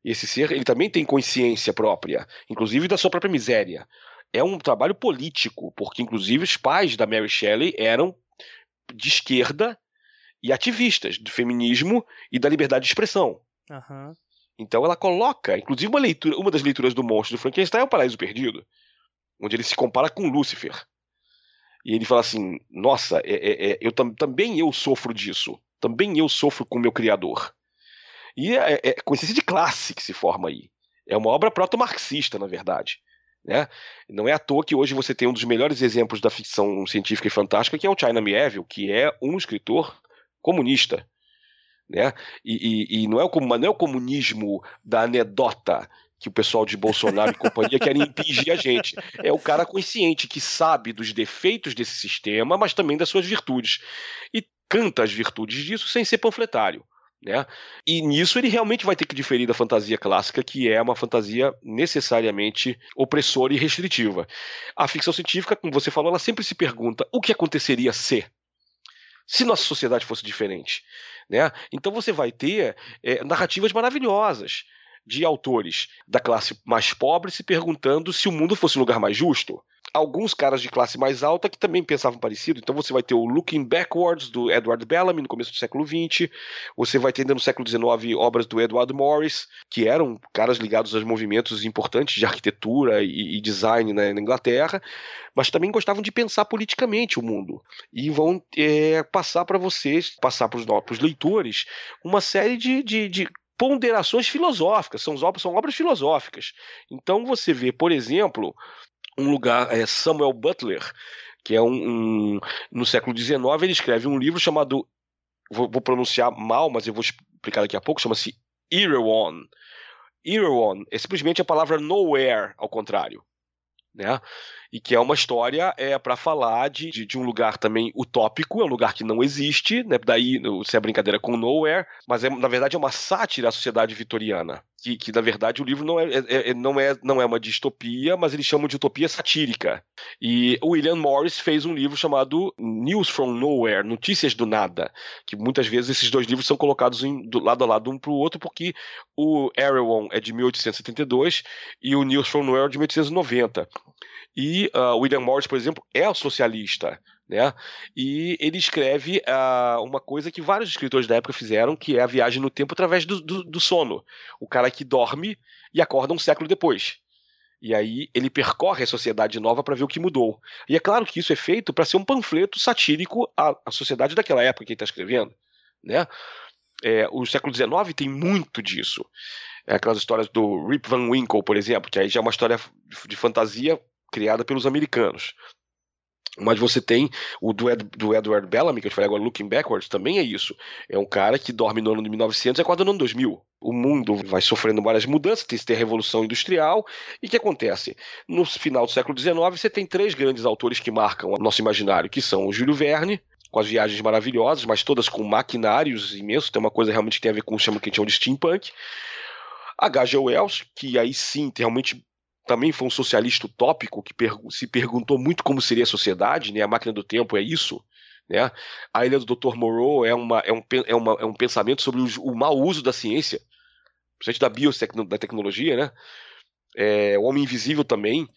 Esse ser, ele também tem consciência própria, inclusive da sua própria miséria. É um trabalho político, porque inclusive os pais da Mary Shelley eram de esquerda e ativistas do feminismo e da liberdade de expressão. Uhum. Então ela coloca, inclusive uma leitura, uma das leituras do monstro do Frankenstein é o Paraíso Perdido, onde ele se compara com Lúcifer. E ele fala assim: Nossa, é, é, é, eu tam, também eu sofro disso também eu sofro com o meu criador. E é, é consciência de classe que se forma aí. É uma obra proto-marxista, na verdade. Né? Não é à toa que hoje você tem um dos melhores exemplos da ficção científica e fantástica, que é o China Miéville, que é um escritor comunista. Né? E, e, e não, é o, não é o comunismo da anedota que o pessoal de Bolsonaro e companhia querem impingir a gente. É o cara consciente que sabe dos defeitos desse sistema, mas também das suas virtudes. E canta as virtudes disso sem ser panfletário. Né? E nisso ele realmente vai ter que diferir da fantasia clássica, que é uma fantasia necessariamente opressora e restritiva. A ficção científica, como você falou, ela sempre se pergunta o que aconteceria se se nossa sociedade fosse diferente. Né? Então você vai ter é, narrativas maravilhosas de autores da classe mais pobre se perguntando se o mundo fosse um lugar mais justo alguns caras de classe mais alta que também pensavam parecido. Então você vai ter o Looking Backwards, do Edward Bellamy, no começo do século XX. Você vai ter ainda no século XIX obras do Edward Morris, que eram caras ligados aos movimentos importantes de arquitetura e, e design na, na, Inglaterra, mas também gostavam de pensar politicamente o mundo. E vão é, passar para vocês, passar para os leitores, uma série de, de, de ponderações filosóficas, são obras, são obras filosóficas. Então você vê, por exemplo, um lugar, é Samuel Butler, que é um, um, no século XIX, ele escreve um livro chamado, vou, vou pronunciar mal, mas eu vou explicar daqui a pouco, chama-se Erewhon. Erewhon é simplesmente a palavra nowhere, ao contrário. Né? E que é uma história é para falar de, de, de, um lugar também utópico, é um lugar que não existe, né? daí se é brincadeira com Nowhere, mas é, na verdade é uma sátira à sociedade vitoriana, que, que na verdade o livro não é, é, é, não, é, não é uma distopia, mas eles chamam de utopia satírica. E o William Morris fez um livro chamado News from Nowhere, Notícias do Nada, que muitas vezes esses dois livros são colocados em, do lado a lado um para o outro, porque o Erewhon é de 1872 e o News from Nowhere é de 1890. E uh, William Morris, por exemplo, é socialista. Né? E ele escreve uh, uma coisa que vários escritores da época fizeram, que é a viagem no tempo através do, do, do sono. O cara que dorme e acorda um século depois. E aí ele percorre a sociedade nova para ver o que mudou. E é claro que isso é feito para ser um panfleto satírico à, à sociedade daquela época que ele está escrevendo. Né? É, o século XIX tem muito disso. É aquelas histórias do Rip Van Winkle, por exemplo, que aí já é uma história de fantasia criada pelos americanos. Mas você tem o do, Ed, do Edward Bellamy, que eu te falei agora, Looking Backwards, também é isso. É um cara que dorme no ano de 1900 e acorda no ano 2000. O mundo vai sofrendo várias mudanças, tem, tem a Revolução Industrial. E o que acontece? No final do século XIX, você tem três grandes autores que marcam o nosso imaginário, que são o Júlio Verne, com as viagens maravilhosas, mas todas com maquinários imensos. Tem uma coisa realmente que tem a ver com o que a gente chama de steampunk. H.G. Wells, que aí sim realmente também foi um socialista utópico que per se perguntou muito como seria a sociedade, né? A máquina do tempo é isso, né? A ilha do Dr. Moreau é, uma, é, um, é, uma, é um pensamento sobre o, o mau uso da ciência, principalmente da biotecnologia, né? É, o Homem Invisível também,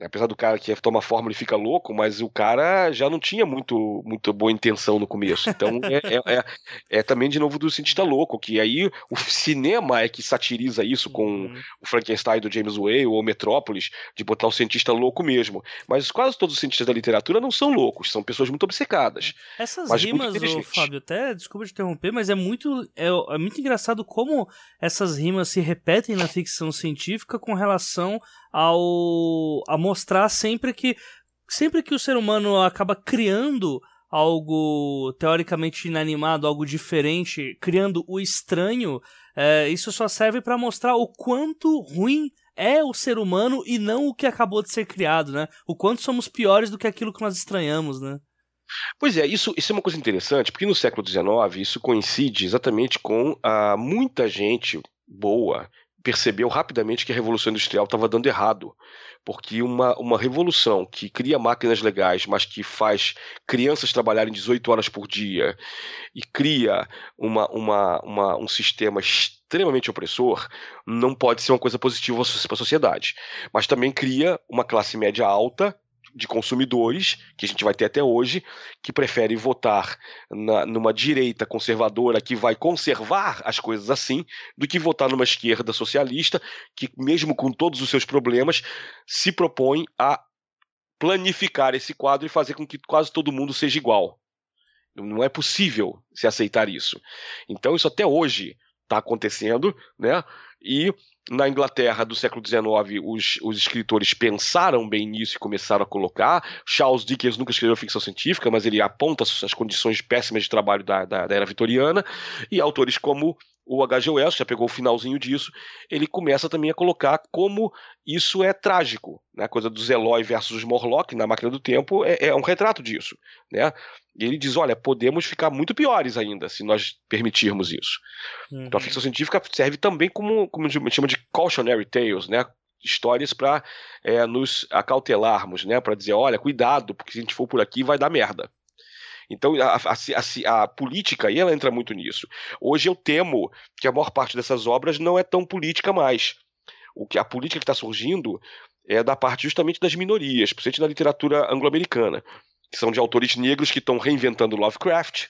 apesar do cara que toma forma ele fica louco, mas o cara já não tinha muito, muito boa intenção no começo. Então é, é, é, é, também de novo do cientista louco, que aí o cinema é que satiriza isso com uhum. o Frankenstein do James Whale ou Metrópolis, de botar o cientista louco mesmo. Mas quase todos os cientistas da literatura não são loucos, são pessoas muito obcecadas. Essas rimas, ô, Fábio, até desculpa te interromper, mas é muito, é, é muito engraçado como essas rimas se repetem na ficção científica com relação ao a mostrar sempre que sempre que o ser humano acaba criando algo teoricamente inanimado, algo diferente, criando o estranho, é, isso só serve para mostrar o quanto ruim é o ser humano e não o que acabou de ser criado, né? O quanto somos piores do que aquilo que nós estranhamos, né? Pois é, isso, isso é uma coisa interessante, porque no século XIX isso coincide exatamente com a, muita gente boa percebeu rapidamente que a Revolução Industrial estava dando errado. Porque uma, uma revolução que cria máquinas legais, mas que faz crianças trabalharem 18 horas por dia e cria uma, uma, uma, um sistema extremamente opressor, não pode ser uma coisa positiva para a sociedade. Mas também cria uma classe média alta de consumidores, que a gente vai ter até hoje, que preferem votar na, numa direita conservadora que vai conservar as coisas assim, do que votar numa esquerda socialista que, mesmo com todos os seus problemas, se propõe a planificar esse quadro e fazer com que quase todo mundo seja igual. Não é possível se aceitar isso. Então, isso até hoje está acontecendo, né? E na Inglaterra do século XIX, os, os, escritores pensaram bem nisso e começaram a colocar. Charles Dickens nunca escreveu ficção científica, mas ele aponta as condições péssimas de trabalho da, da, da era vitoriana. E autores como o H.G. Wells, já pegou o finalzinho disso, ele começa também a colocar como isso é trágico. Né? A coisa dos Eloy versus os Morlock na Máquina do Tempo é, é um retrato disso. Né? E ele diz: olha, podemos ficar muito piores ainda se nós permitirmos isso. Uhum. Então a ficção científica serve também como, como a gente chama de cautionary tales, né? histórias para é, nos acautelarmos, né? para dizer: olha, cuidado, porque se a gente for por aqui vai dar merda. Então a, a, a, política aí ela entra muito nisso. Hoje eu temo que a maior parte dessas obras não é tão política mais. O que a política que está surgindo é da parte justamente das minorias, principalmente na literatura anglo-americana, que são de autores negros que estão reinventando Lovecraft.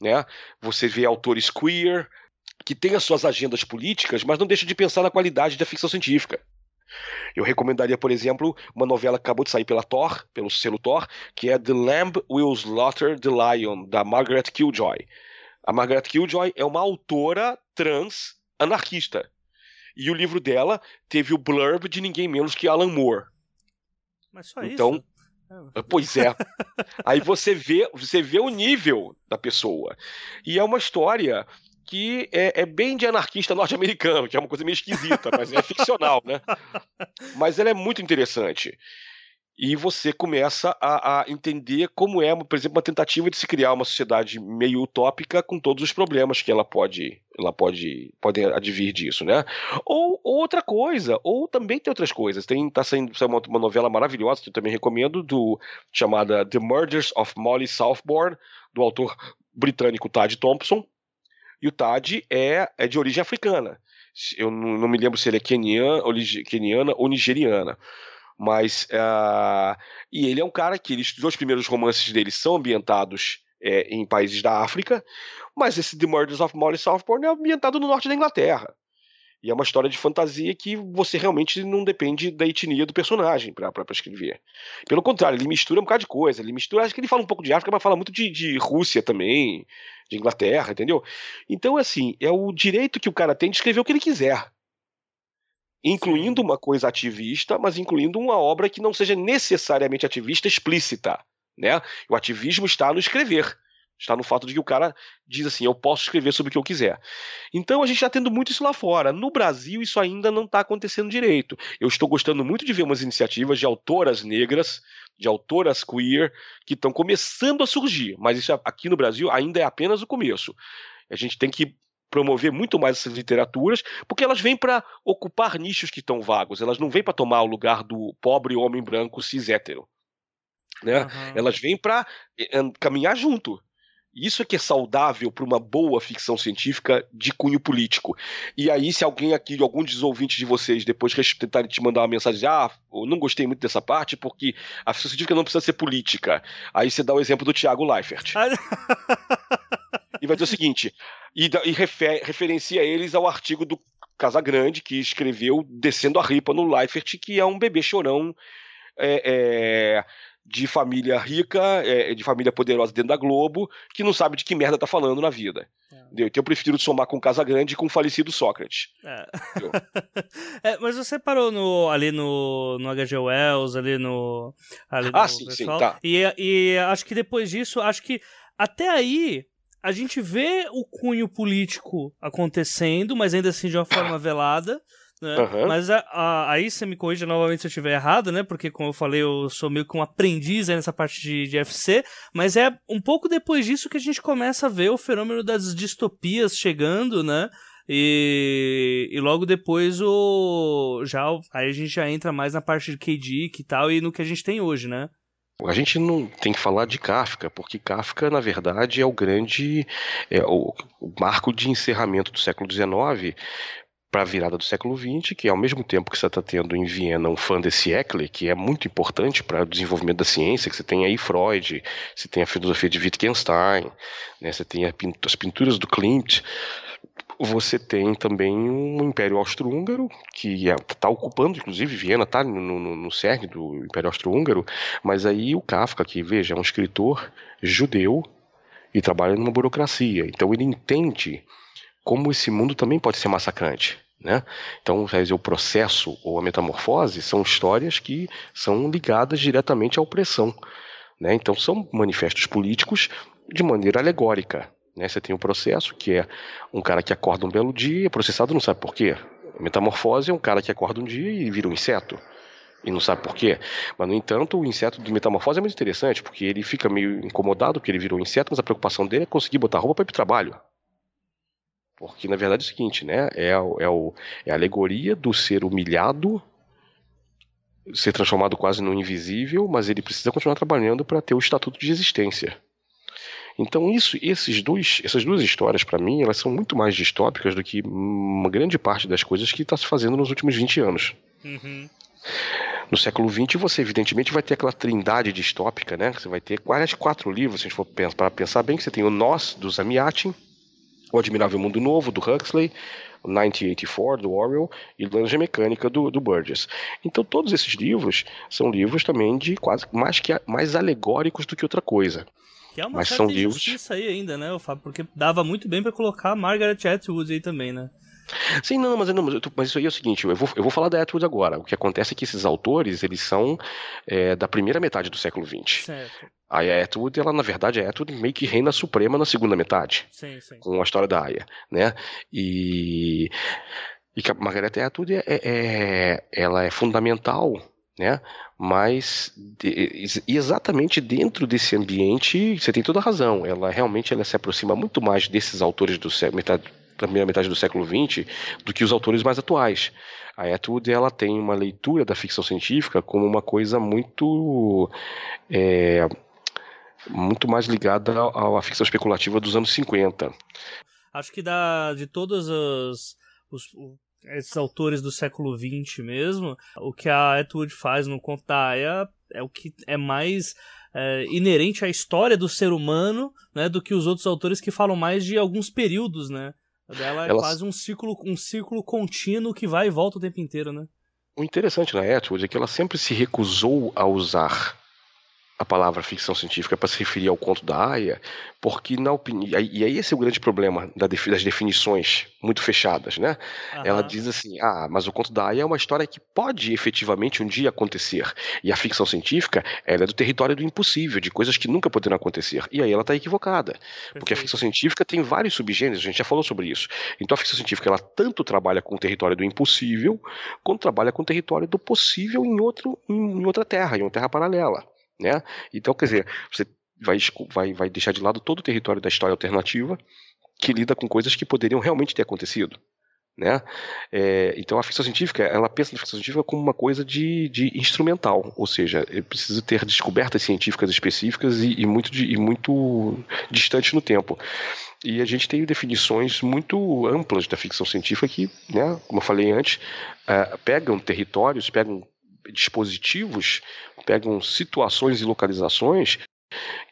Né? Você vê autores queer que têm as suas agendas políticas, mas não deixam de pensar na qualidade da ficção científica. Eu recomendaria, por exemplo, uma novela que acabou de sair pela Thor, pelo selo Thor, que é The Lamb Will Slaughter the Lion, da Margaret Killjoy. A Margaret Killjoy é uma autora trans anarquista. E o livro dela teve o blurb de ninguém menos que Alan Moore. Mas só então, isso? Ah, pois é. Aí você vê, você vê o nível da pessoa. E é uma história que é, é bem de anarquista norte-americano, que é uma coisa meio esquisita, mas é ficcional, né? Mas ela é muito interessante. E você começa a, a, entender como é, por exemplo, uma tentativa de se criar uma sociedade meio utópica com todos os problemas que ela pode, ela pode, pode advir disso, né? Ou, ou outra coisa, ou também tem outras coisas. Tem tá saindo uma, uma novela maravilhosa que eu também recomendo do chamada The Murders of Molly Southbourne do autor britânico Tad Thompson, e o Tad é, é de origem africana. Eu não, me lembro se ele é keniana, keniana ou nigeriana. Mas. Uh, e ele é um cara que ele, os dois primeiros romances dele são ambientados é, em países da África, mas esse The Murders of Molly Southbourne é ambientado no norte da Inglaterra. E é uma história de fantasia que você realmente não depende da etnia do personagem para escrever. Pelo contrário, ele mistura um bocado de coisa. Ele mistura, acho que ele fala um pouco de África, mas fala muito de, de Rússia também, de Inglaterra, entendeu? Então, assim, é o direito que o cara tem de escrever o que ele quiser. Incluindo uma coisa ativista, mas incluindo uma obra que não seja necessariamente ativista explícita. Né? O ativismo está no escrever. Está no fato de que o cara diz assim: eu posso escrever sobre o que eu quiser. Então a gente está tendo muito isso lá fora. No Brasil, isso ainda não está acontecendo direito. Eu estou gostando muito de ver umas iniciativas de autoras negras, de autoras queer, que estão começando a surgir. Mas isso aqui no Brasil ainda é apenas o começo. A gente tem que promover muito mais essas literaturas, porque elas vêm para ocupar nichos que estão vagos, elas não vêm para tomar o lugar do pobre homem branco cis hétero. Né? Uhum. Elas vêm para eh, caminhar junto. Isso é que é saudável para uma boa ficção científica de cunho político. E aí, se alguém aqui, algum dos ouvintes de vocês, depois tentarem te mandar uma mensagem, ah, eu não gostei muito dessa parte, porque a ficção científica não precisa ser política. Aí você dá o exemplo do Tiago Leifert. e vai dizer o seguinte: e, e refer, referencia eles ao artigo do Casagrande, que escreveu Descendo a Ripa no Leifert, que é um bebê chorão. É, é, de família rica, é, de família poderosa dentro da Globo, que não sabe de que merda tá falando na vida. É. Então eu prefiro somar com Casa Grande e com o falecido Sócrates. É. é. mas você parou no, ali no, no HG Wells, ali no. Ali ah, no sim, pessoal, sim, tá. E, e acho que depois disso, acho que até aí a gente vê o cunho político acontecendo, mas ainda assim de uma forma velada. Né? Uhum. Mas a, a, aí você me corrija novamente se eu estiver errado, né? Porque, como eu falei, eu sou meio que um aprendiz nessa parte de, de FC. Mas é um pouco depois disso que a gente começa a ver o fenômeno das distopias chegando, né? E, e logo depois o. Já, aí a gente já entra mais na parte de KD e tal, e no que a gente tem hoje, né? A gente não tem que falar de Kafka, porque Kafka, na verdade, é o grande é, o, o marco de encerramento do século XIX, para a virada do século XX, que ao mesmo tempo que você está tendo em Viena um fã desse Eckler, que é muito importante para o desenvolvimento da ciência, que você tem aí Freud, você tem a filosofia de Wittgenstein, né, você tem as pinturas do Klimt, você tem também um Império Austro-Húngaro, que está é, ocupando, inclusive, Viena está no, no, no cerne do Império Austro-Húngaro, mas aí o Kafka, que veja, é um escritor judeu e trabalha numa burocracia, então ele entende como esse mundo também pode ser massacrante. Né? Então, o processo ou a metamorfose são histórias que são ligadas diretamente à opressão. Né? Então, são manifestos políticos de maneira alegórica. Né? Você tem o um processo, que é um cara que acorda um belo dia, processado não sabe por quê. Metamorfose é um cara que acorda um dia e vira um inseto e não sabe por quê. Mas, no entanto, o inseto de metamorfose é muito interessante, porque ele fica meio incomodado porque ele virou um inseto, mas a preocupação dele é conseguir botar roupa para ir para o trabalho. Porque, na verdade, é o seguinte, né? É, é, o, é a alegoria do ser humilhado ser transformado quase no invisível, mas ele precisa continuar trabalhando para ter o estatuto de existência. Então isso, esses dois, essas duas histórias para mim, elas são muito mais distópicas do que uma grande parte das coisas que está se fazendo nos últimos 20 anos. Uhum. No século XX, você evidentemente vai ter aquela trindade distópica, né? Você vai ter quase quatro livros, se a gente for para pensar bem, que você tem o Nós, do Zamiatin, o Admirável Mundo Novo, do Huxley, 1984, do Orwell, e Laranja Mecânica, do, do Burgess. Então, todos esses livros são livros também de quase mais, que, mais alegóricos do que outra coisa. Que é uma Mas certa são livros... aí ainda, né, Fábio? Porque dava muito bem para colocar Margaret Atwood aí também, né? Sim, não, mas, não, mas, mas, isso aí é o seguinte, eu vou, eu vou falar da Atwood agora. O que acontece é que esses autores, eles são é, da primeira metade do século XX. Certo. A Atwood, ela na verdade, a Atwood meio que reina suprema na segunda metade. Sim, sim. Com a história da Aya, né? E, e a Margaret Atwood, é, é, ela é fundamental né? Mas de, exatamente dentro desse ambiente, você tem toda a razão. Ela realmente ela se aproxima muito mais desses autores do metade, primeira metade do século XX do que os autores mais atuais. A Atwood ela tem uma leitura da ficção científica como uma coisa muito é, muito mais ligada à, à ficção especulativa dos anos 50. Acho que da, de todos os, os, esses autores do século XX mesmo, o que a Atwood faz no Conto da é o que é mais é, inerente à história do ser humano, né, do que os outros autores que falam mais de alguns períodos, né? Dela é Ela... quase um ciclo, um ciclo contínuo que vai e volta o tempo inteiro, né? O interessante na Atwood é que ela sempre se recusou a usar a palavra ficção científica para se referir ao conto da Aya, porque na opinião. E aí esse é o grande problema das definições muito fechadas, né? Uhum. Ela diz assim: ah, mas o conto da Aya é uma história que pode efetivamente um dia acontecer. E a ficção científica, ela é do território do impossível, de coisas que nunca poderão acontecer. E aí ela está equivocada. Perfeito. Porque a ficção científica tem vários subgêneros, a gente já falou sobre isso. Então a ficção científica, ela tanto trabalha com o território do impossível, quanto trabalha com o território do possível em, outro, em outra terra, em uma terra paralela. Né? Então, quer dizer, você vai, vai, vai deixar de lado todo o território da história alternativa que lida com coisas que poderiam realmente ter acontecido. Né? É, então a ficção científica ela pensa na ficção científica como uma coisa de, de instrumental, ou seja, precisa ter descobertas científicas específicas e, e muito, e muito distantes no tempo. E a gente tem definições muito amplas da ficção científica que, né, como eu falei antes, uh, pegam territórios, pegam dispositivos, pegam situações e localizações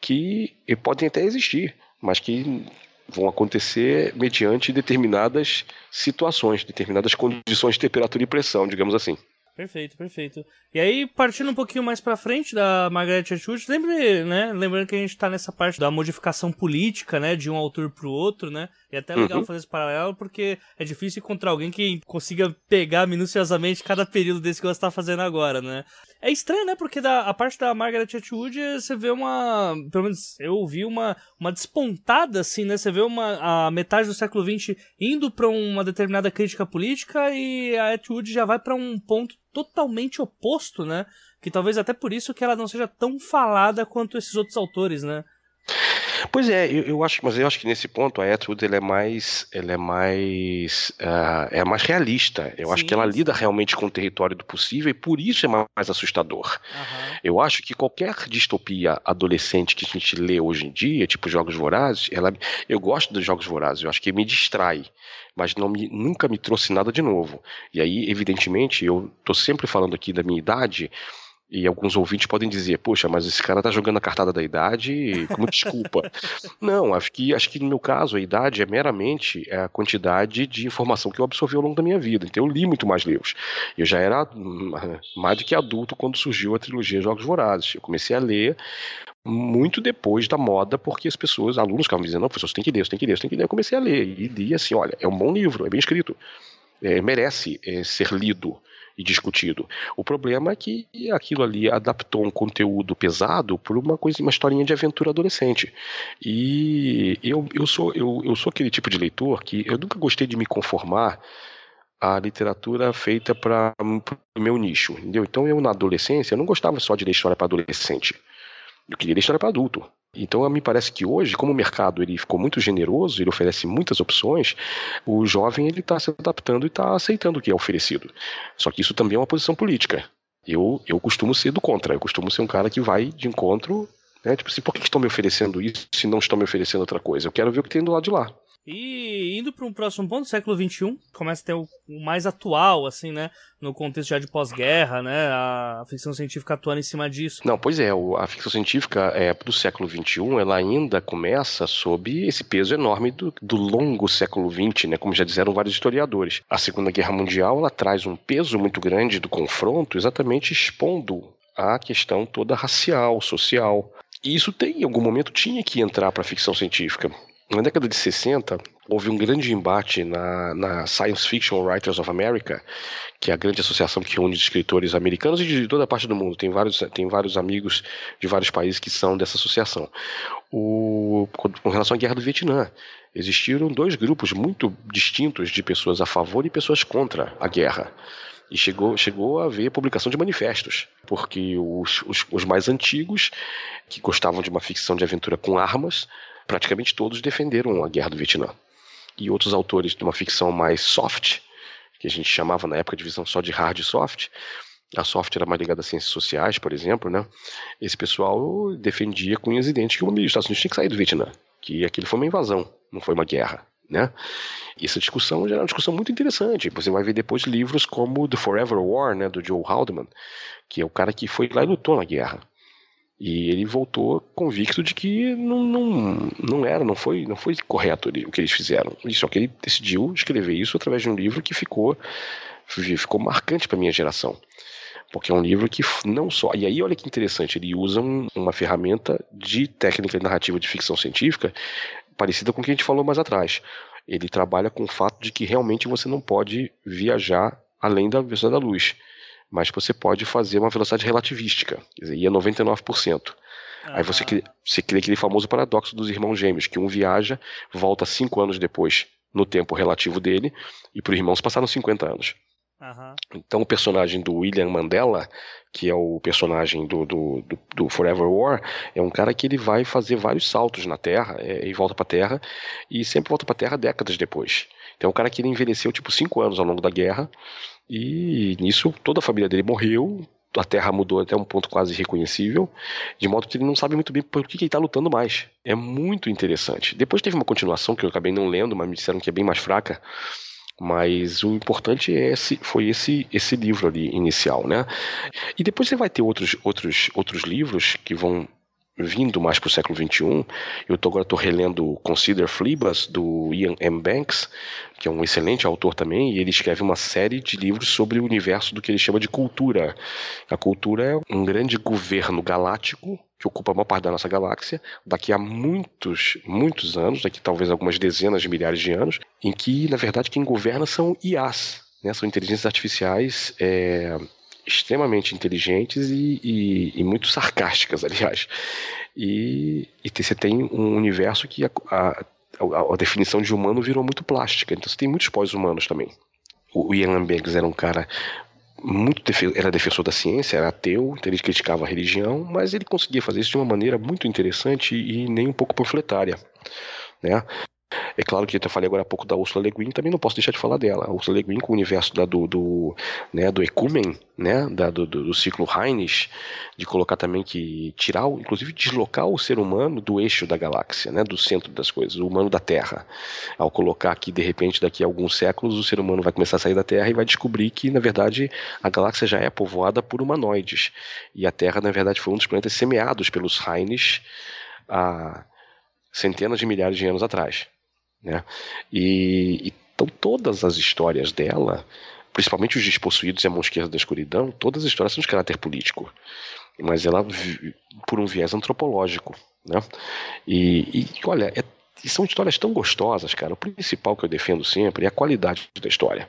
que podem até existir, mas que vão acontecer mediante determinadas situações, determinadas condições de temperatura e pressão, digamos assim. Perfeito, perfeito. E aí, partindo um pouquinho mais pra frente da Margaret Atwood, lembre, né, lembrando que a gente tá nessa parte da modificação política, né, de um autor pro outro, né, e é até legal uhum. fazer esse paralelo, porque é difícil encontrar alguém que consiga pegar minuciosamente cada período desse que você tá fazendo agora, né. É estranho, né, porque da, a parte da Margaret Atwood, você vê uma, pelo menos eu ouvi uma, uma despontada, assim, né, você vê uma, a metade do século XX indo pra uma determinada crítica política e a Atwood já vai para um ponto totalmente oposto, né? Que talvez até por isso que ela não seja tão falada quanto esses outros autores, né? Pois é, eu, eu, acho, mas eu acho que nesse ponto a Atwood ela é mais, ela é mais, uh, é mais realista. Eu sim, acho que ela lida realmente com o território do possível e por isso é mais assustador. Uhum. Eu acho que qualquer distopia adolescente que a gente lê hoje em dia, tipo Jogos Vorazes, ela, eu gosto dos Jogos Vorazes. Eu acho que me distrai mas não me, nunca me trouxe nada de novo. E aí, evidentemente, eu estou sempre falando aqui da minha idade, e alguns ouvintes podem dizer, poxa, mas esse cara tá jogando a cartada da idade como desculpa. Não, acho que, acho que no meu caso a idade é meramente a quantidade de informação que eu absorvi ao longo da minha vida. Então eu li muito mais livros. Eu já era hum, mais do que adulto quando surgiu a trilogia Jogos Vorazes. Eu comecei a ler muito depois da moda, porque as pessoas, alunos ficavam dizendo, não, professor, você tem que ler, você tem que ler, você tem que ler. Eu comecei a ler e li assim, olha, é um bom livro, é bem escrito, é, merece é, ser lido e discutido. O problema é que aquilo ali adaptou um conteúdo pesado por uma coisa, uma historinha de aventura adolescente. E eu, eu, sou, eu, eu sou aquele tipo de leitor que eu nunca gostei de me conformar a literatura feita para o meu nicho, entendeu? Então eu na adolescência eu não gostava só de ler história para adolescente. Eu queria ler história para adulto. Então me parece que hoje, como o mercado ele ficou muito generoso, ele oferece muitas opções, o jovem ele está se adaptando e está aceitando o que é oferecido. Só que isso também é uma posição política. Eu, eu costumo ser do contra, eu costumo ser um cara que vai de encontro, né? Tipo assim, por que estão me oferecendo isso se não estão me oferecendo outra coisa? Eu quero ver o que tem do lado de lá. E indo para um próximo ponto, século XXI, começa a ter o, o mais atual, assim, né? No contexto já de pós-guerra, né? A, a, ficção científica atuando em cima disso. Não, pois é, o, a ficção científica é, do século XXI, ela ainda começa sob esse peso enorme do, do longo século XX, né? Como já disseram vários historiadores. A Segunda Guerra Mundial, ela traz um peso muito grande do confronto, exatamente expondo a questão toda racial, social. E isso tem, em algum momento, tinha que entrar para a ficção científica. Na década de 60, houve um grande embate na, na Science Fiction Writers of America, que é a grande associação que une escritores americanos e de toda a parte do mundo. Tem vários, tem vários amigos de vários países que são dessa associação. O, com relação à Guerra do Vietnã, existiram dois grupos muito distintos de pessoas a favor e pessoas contra a guerra. E chegou, chegou a haver publicação de manifestos, porque os, os, os mais antigos, que gostavam de uma ficção de aventura com armas, praticamente todos defenderam a guerra do Vietnã. E outros autores de uma ficção mais soft, que a gente chamava na época de visão só de hard e soft, a soft era mais ligada a ciências sociais, por exemplo, né? Esse pessoal defendia com unhas e dentes que os Estados Unidos tinha que sair do Vietnã, que aquilo foi uma invasão, não foi uma guerra, né? E essa discussão já é uma discussão muito interessante. Você vai ver depois livros como The Forever War, né, do Joe Haldeman, que é o cara que foi lá e lutou na guerra. E ele voltou convicto de que não, não, não era, não foi, não foi correto o que eles fizeram. Só que ele decidiu escrever isso através de um livro que ficou, ficou marcante para minha geração. Porque é um livro que não só. E aí, olha que interessante, ele usa um, uma ferramenta de técnica narrativa de ficção científica parecida com o que a gente falou mais atrás. Ele trabalha com o fato de que realmente você não pode viajar além da velocidade da luz mas você pode fazer uma velocidade relativística, dizer, ia 99%. Ah. Aí você, você cria aquele famoso paradoxo dos irmãos gêmeos, que um viaja, volta cinco anos depois no tempo relativo dele, e para o irmão se passaram 50 anos. Uhum. Então o personagem do William Mandela, que é o personagem do, do, do, do, Forever War, é um cara que ele vai fazer vários saltos na Terra é, e volta para a Terra, e sempre volta para a Terra décadas depois. Então é um cara que ele envelheceu tipo cinco anos ao longo da guerra, e nisso toda a família dele morreu, a Terra mudou até um ponto quase irreconhecível, de modo que ele não sabe muito bem por que ele está lutando mais. É muito interessante. Depois teve uma continuação que eu acabei não lendo, mas me disseram que é bem mais fraca. Mas o importante é esse, foi esse, esse livro ali inicial, né? E depois você vai ter outros, outros, outros livros que vão vindo mais para o século XXI. Eu tô, agora estou relendo Consider Phlebas, do Ian M. Banks, que é um excelente autor também, e ele escreve uma série de livros sobre o universo do que ele chama de cultura. A cultura é um grande governo galáctico que ocupa a maior parte da nossa galáxia, daqui a muitos, muitos anos, daqui talvez algumas dezenas de milhares de anos, em que, na verdade, quem governa são IAs, né? são inteligências artificiais é, extremamente inteligentes e, e, e, muito sarcásticas, aliás. E, e você tem um universo que a, a, a, definição de humano virou muito plástica, então você tem muitos pós-humanos também. O Ian Banks era um cara muito era defensor da ciência, era ateu, então ele criticava a religião, mas ele conseguia fazer isso de uma maneira muito interessante e nem um pouco panfletária. Né? É claro que eu falei agora há pouco da Ursula Le Guin, também não posso deixar de falar dela. A Ursula Le Guin com o universo da, do, do, né, do Ecumen, né, da, do, do, ciclo Heinz, de colocar também que tirar, inclusive deslocar o ser humano do eixo da galáxia, né, do centro das coisas, o humano da Terra. Ao colocar que, de repente, daqui a alguns séculos, o ser humano vai começar a sair da Terra e vai descobrir que, na verdade, a galáxia já é povoada por humanoides. E a Terra, na verdade, foi um dos planetas semeados pelos Heinz há centenas de milhares de anos atrás. Né? E, então todas as histórias dela, principalmente os despossuídos e a mão esquerda da escuridão, todas as histórias são de caráter político, mas ela por um viés antropológico, né? E, e olha, é, são histórias tão gostosas, cara. O principal que eu defendo sempre é a qualidade da história.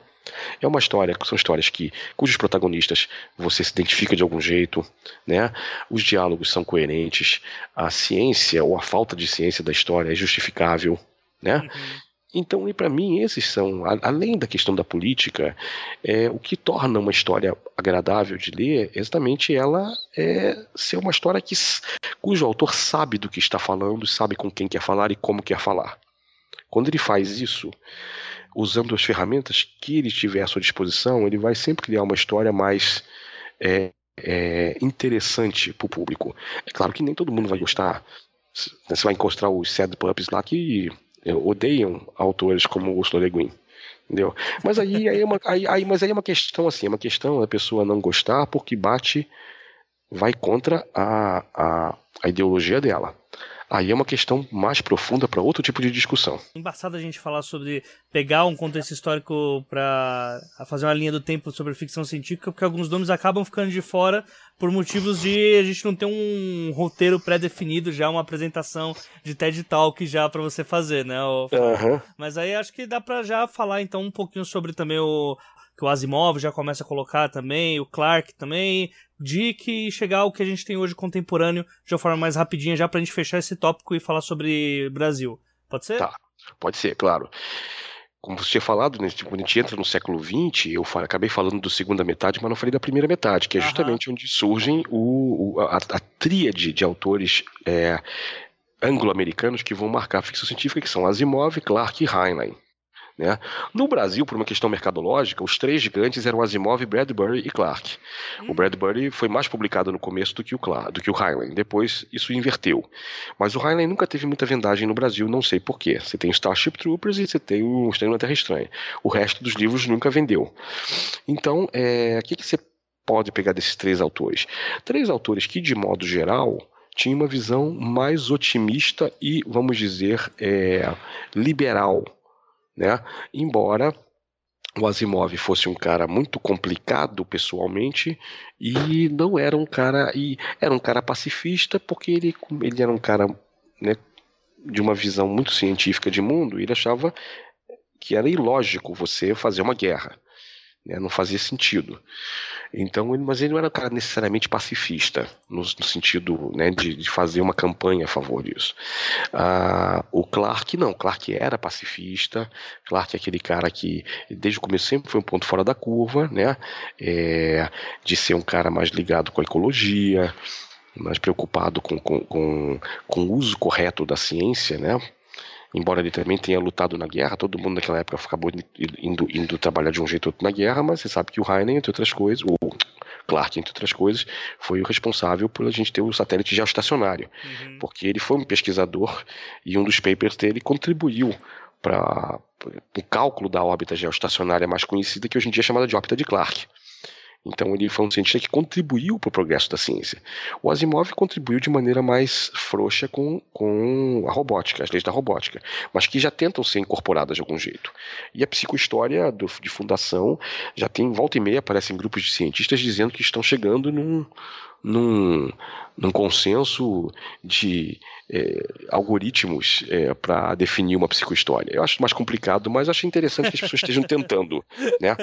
É uma história, são histórias que cujos protagonistas você se identifica de algum jeito, né? Os diálogos são coerentes, a ciência ou a falta de ciência da história é justificável, né? Uhum. Então, e para mim, esses são, além da questão da política, é, o que torna uma história agradável de ler é exatamente ela é ser uma história que, cujo autor sabe do que está falando, sabe com quem quer falar e como quer falar. Quando ele faz isso, usando as ferramentas que ele tiver à sua disposição, ele vai sempre criar uma história mais é, é, interessante para o público. É claro que nem todo mundo vai gostar. Você vai encontrar os sad pups lá que odeiam autores como Ursula Le Guin. Entendeu? Mas aí, aí, é uma, aí, aí, mas aí é uma questão assim, é uma questão da pessoa não gostar porque bate, vai contra a, a, a ideologia dela. Aí é uma questão mais profunda para outro tipo de discussão. Embaçado a gente falar sobre pegar um contexto histórico para fazer uma linha do tempo sobre ficção científica, porque alguns nomes acabam ficando de fora por motivos de a gente não ter um roteiro pré-definido já, uma apresentação de TED Talk já para você fazer, né? Uhum. Mas aí acho que dá para já falar então um pouquinho sobre também o que o Asimov já começa a colocar também, o Clark também, Dick e chegar ao que a gente tem hoje contemporâneo de uma forma mais rapidinha, já pra gente fechar esse tópico e falar sobre Brasil. Pode ser? Tá, pode ser, claro. Como você tinha falado, né, quando a gente entra no século XX, eu acabei falando da segunda metade, mas não falei da primeira metade, que é justamente Aham. onde surgem o, o a, a, tríade de autores é, anglo-americanos que vão marcar a ficção científica, que são Asimov, Clarke e Heinlein. Né? No Brasil, por uma questão mercadológica, os três gigantes eram Asimov, Bradbury e Clark. Hum. O Bradbury foi mais publicado no começo do que o Clark, do que o Heinlein. Depois isso inverteu. Mas o Heinlein nunca teve muita vendagem no Brasil, não sei porquê. Você tem Starship Troopers e você tem o Estranho na Terra Estranha. O resto dos livros nunca vendeu. Então, é, o que, que você pode pegar desses três autores? Três autores que, de modo geral, tinham uma visão mais otimista e, vamos dizer, é, liberal né? Embora o Asimov fosse um cara muito complicado pessoalmente e não era um cara e era um cara pacifista porque ele, ele era um cara né, de uma visão muito científica de mundo e ele achava que era ilógico você fazer uma guerra né, não fazia sentido então, mas ele não era um cara necessariamente pacifista, no, no sentido né, de, de, fazer uma campanha a favor disso. Ah, o Clark, não, Clark era pacifista, Clark é aquele cara que, desde o começo, sempre foi um ponto fora da curva, né, é, de ser um cara mais ligado com a ecologia, mais preocupado com, com, com, com o uso correto da ciência, né, embora ele também tenha lutado na guerra, todo mundo naquela época acabou indo, indo trabalhar de um jeito ou outro na guerra, mas você sabe que o Heinen, entre outras coisas, o Clark, entre outras coisas, foi o responsável por a gente ter o satélite geoestacionário, uhum. porque ele foi um pesquisador e um dos papers dele contribuiu para o cálculo da órbita geoestacionária mais conhecida, que hoje em dia é chamada de órbita de Clark. Então ele foi um cientista que contribuiu para o progresso da ciência. O Asimov contribuiu de maneira mais frouxa com, com a robótica, as leis da robótica, mas que já tentam ser incorporadas de algum jeito. E a psicohistória do, de fundação já tem volta e meia aparecem grupos de cientistas dizendo que estão chegando num, num, num consenso de é, algoritmos é, para definir uma psicohistória. Eu acho mais complicado, mas acho interessante que as pessoas estejam tentando, né?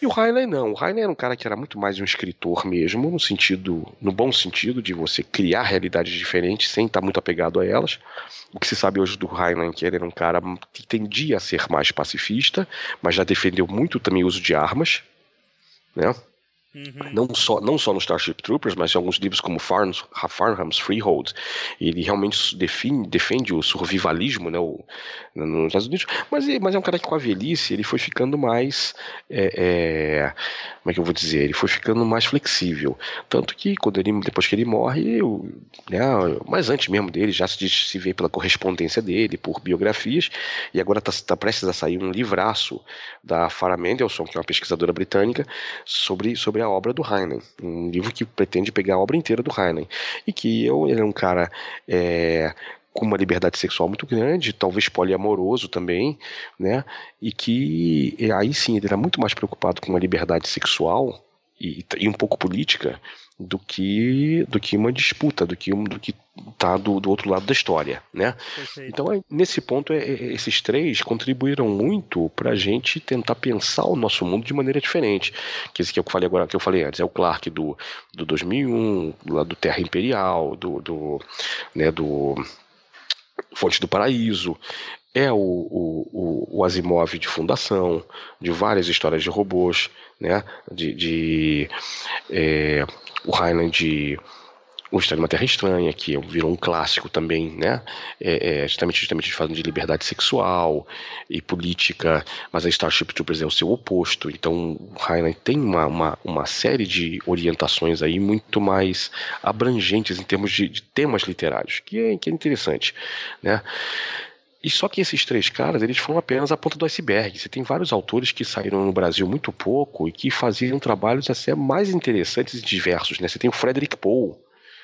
E o Heinlein não. O Heinlein era um cara que era muito mais um escritor mesmo, no sentido, no bom sentido de você criar realidades diferentes sem estar muito apegado a elas. O que se sabe hoje do Heinlein é que ele era um cara que tendia a ser mais pacifista, mas já defendeu muito também o uso de armas, né? Uhum. Não, só, não só no Starship Troopers, mas em alguns livros como Farnham's, Farnham's Freehold. Ele realmente define, defende o survivalismo né, o, nos Estados Unidos, mas, mas é um cara que com a velhice ele foi ficando mais. É, é, como é que eu vou dizer? Ele foi ficando mais flexível. Tanto que quando ele, depois que ele morre, eu, né, mas antes mesmo dele, já se, se vê pela correspondência dele, por biografias, e agora está tá prestes a sair um livraço da Farah Mendelssohn, que é uma pesquisadora britânica, sobre, sobre sobre a obra do Heinen, um livro que pretende pegar a obra inteira do Heinen, e que eu, ele é um cara é, com uma liberdade sexual muito grande, talvez poliamoroso também, né? E que aí sim ele era muito mais preocupado com a liberdade sexual e, e um pouco política do que do que uma disputa, do que do que tá do, do outro lado da história, né? Perfeito. Então é, nesse ponto é, é, esses três contribuíram muito para a gente tentar pensar o nosso mundo de maneira diferente. Que esse que eu falei agora, que eu falei antes, é o Clark do, do 2001, lá do Terra Imperial, do, do né, do Fonte do Paraíso, é o, o, o, Asimov de fundação, de várias histórias de robôs, né? de, de é, o de o de uma Terra Estranha, que virou um clássico também, né? É, é, justamente, justamente falando de liberdade sexual e política, mas a Starship Troopers é o seu oposto. Então, o Heinlein tem uma, uma, uma série de orientações aí muito mais abrangentes em termos de, de temas literários, que é, que é interessante, né? E só que esses três caras, eles foram apenas a ponta do iceberg. Você tem vários autores que saíram no Brasil muito pouco e que faziam trabalhos até mais interessantes e diversos. Né? Você tem o Frederick Poe,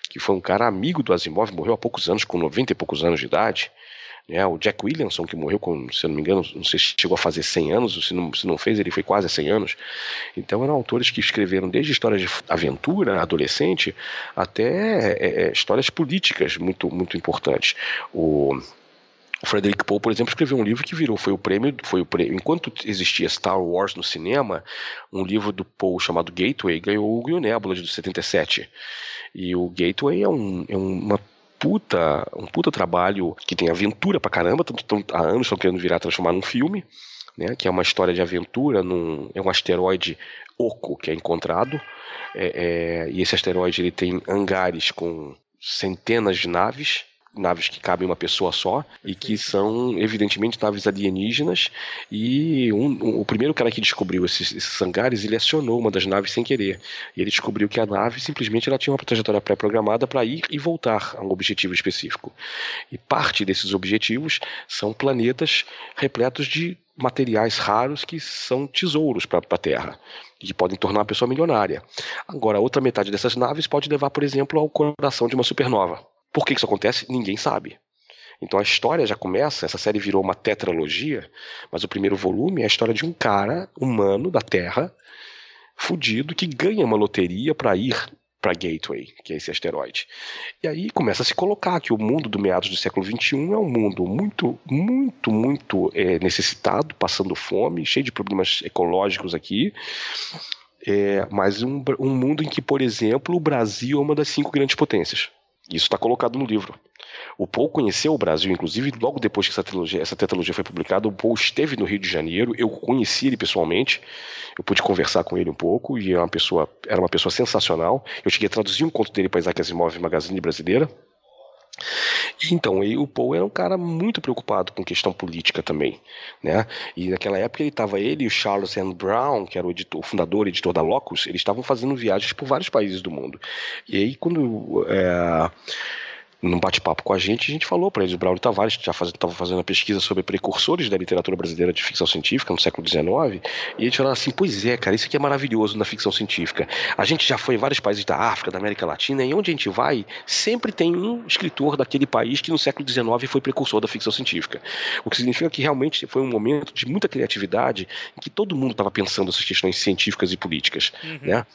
que foi um cara amigo do Asimov, morreu há poucos anos, com 90 e poucos anos de idade. Né? O Jack Williamson, que morreu com, se eu não me engano, não sei se chegou a fazer 100 anos, se não, se não fez, ele foi quase 100 anos. Então eram autores que escreveram desde histórias de aventura adolescente até é, é, histórias políticas muito, muito importantes. O o Frederick Poe, por exemplo, escreveu um livro que virou, foi o prêmio, foi o prêmio, enquanto existia Star Wars no cinema, um livro do Poe chamado Gateway ganhou o Hugo Nebula de 77. E o Gateway é, um, é uma puta, um puta trabalho que tem aventura pra caramba, tanto, há anos estão querendo virar transformar num filme, né, que é uma história de aventura, num, é um asteroide oco que é encontrado, é, é, e esse asteroide ele tem hangares com centenas de naves, naves que cabem uma pessoa só e que são evidentemente naves alienígenas e um, um, o primeiro cara que descobriu esses, esses hangares ele acionou uma das naves sem querer e ele descobriu que a nave simplesmente ela tinha uma trajetória pré-programada para ir e voltar a um objetivo específico e parte desses objetivos são planetas repletos de materiais raros que são tesouros para a Terra e que podem tornar a pessoa milionária. Agora, a outra metade dessas naves pode levar, por exemplo, ao coração de uma supernova. Por que isso acontece? Ninguém sabe. Então a história já começa, essa série virou uma tetralogia, mas o primeiro volume é a história de um cara humano da Terra, fudido, que ganha uma loteria para ir para Gateway, que é esse asteroide. E aí começa a se colocar que o mundo do meados do século XXI é um mundo muito, muito, muito é, necessitado, passando fome, cheio de problemas ecológicos aqui. É, mas um, um mundo em que, por exemplo, o Brasil é uma das cinco grandes potências. Isso está colocado no livro. O Paul conheceu o Brasil, inclusive, logo depois que essa, trilogia, essa tetralogia foi publicada, o Paul esteve no Rio de Janeiro, eu conheci ele pessoalmente, eu pude conversar com ele um pouco, e é uma pessoa, era uma pessoa sensacional. Eu cheguei a traduzir um conto dele para Isaac Asimov Magazine Brasileira. Então, o Paul era um cara muito preocupado com questão política também, né? E naquela época ele estava ele e o Charles N. Brown, que era o, editor, o fundador editor da Locus, eles estavam fazendo viagens por vários países do mundo. E aí quando é, num bate-papo com a gente, a gente falou para eles, o Braulio Tavares já estava fazendo, uma pesquisa sobre precursores da literatura brasileira de ficção científica no século XIX, e a gente falou assim, pois é, cara, isso aqui é maravilhoso na ficção científica. A gente já foi em vários países da África, da América Latina, e onde a gente vai, sempre tem um escritor daquele país que no século XIX foi precursor da ficção científica. O que significa que realmente foi um momento de muita criatividade em que todo mundo estava pensando essas questões científicas e políticas, uhum. né?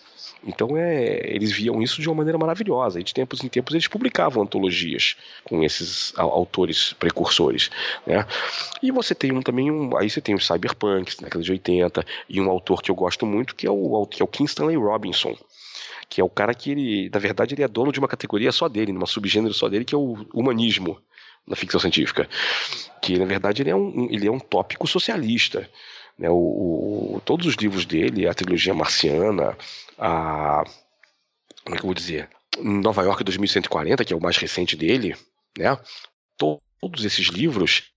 Então é, eles viam isso de uma maneira maravilhosa. E de tempos em tempos eles publicavam antologias com esses autores precursores. Né? E você tem um, também um, aí você tem os cyberpunks, na década de 80, e um autor que eu gosto muito que é o, que é o Kim Stanley Robinson que é o cara que ele, na verdade, ele é dono de uma categoria só dele, numa subgênero só dele, que é o humanismo na ficção científica. Que, na verdade, ele é um, ele é um tópico socialista. Né? O, o, todos os livros dele, a trilogia marciana, a. Como é que eu vou dizer? Nova York 2140, que é o mais recente dele, né? Todos esses livros,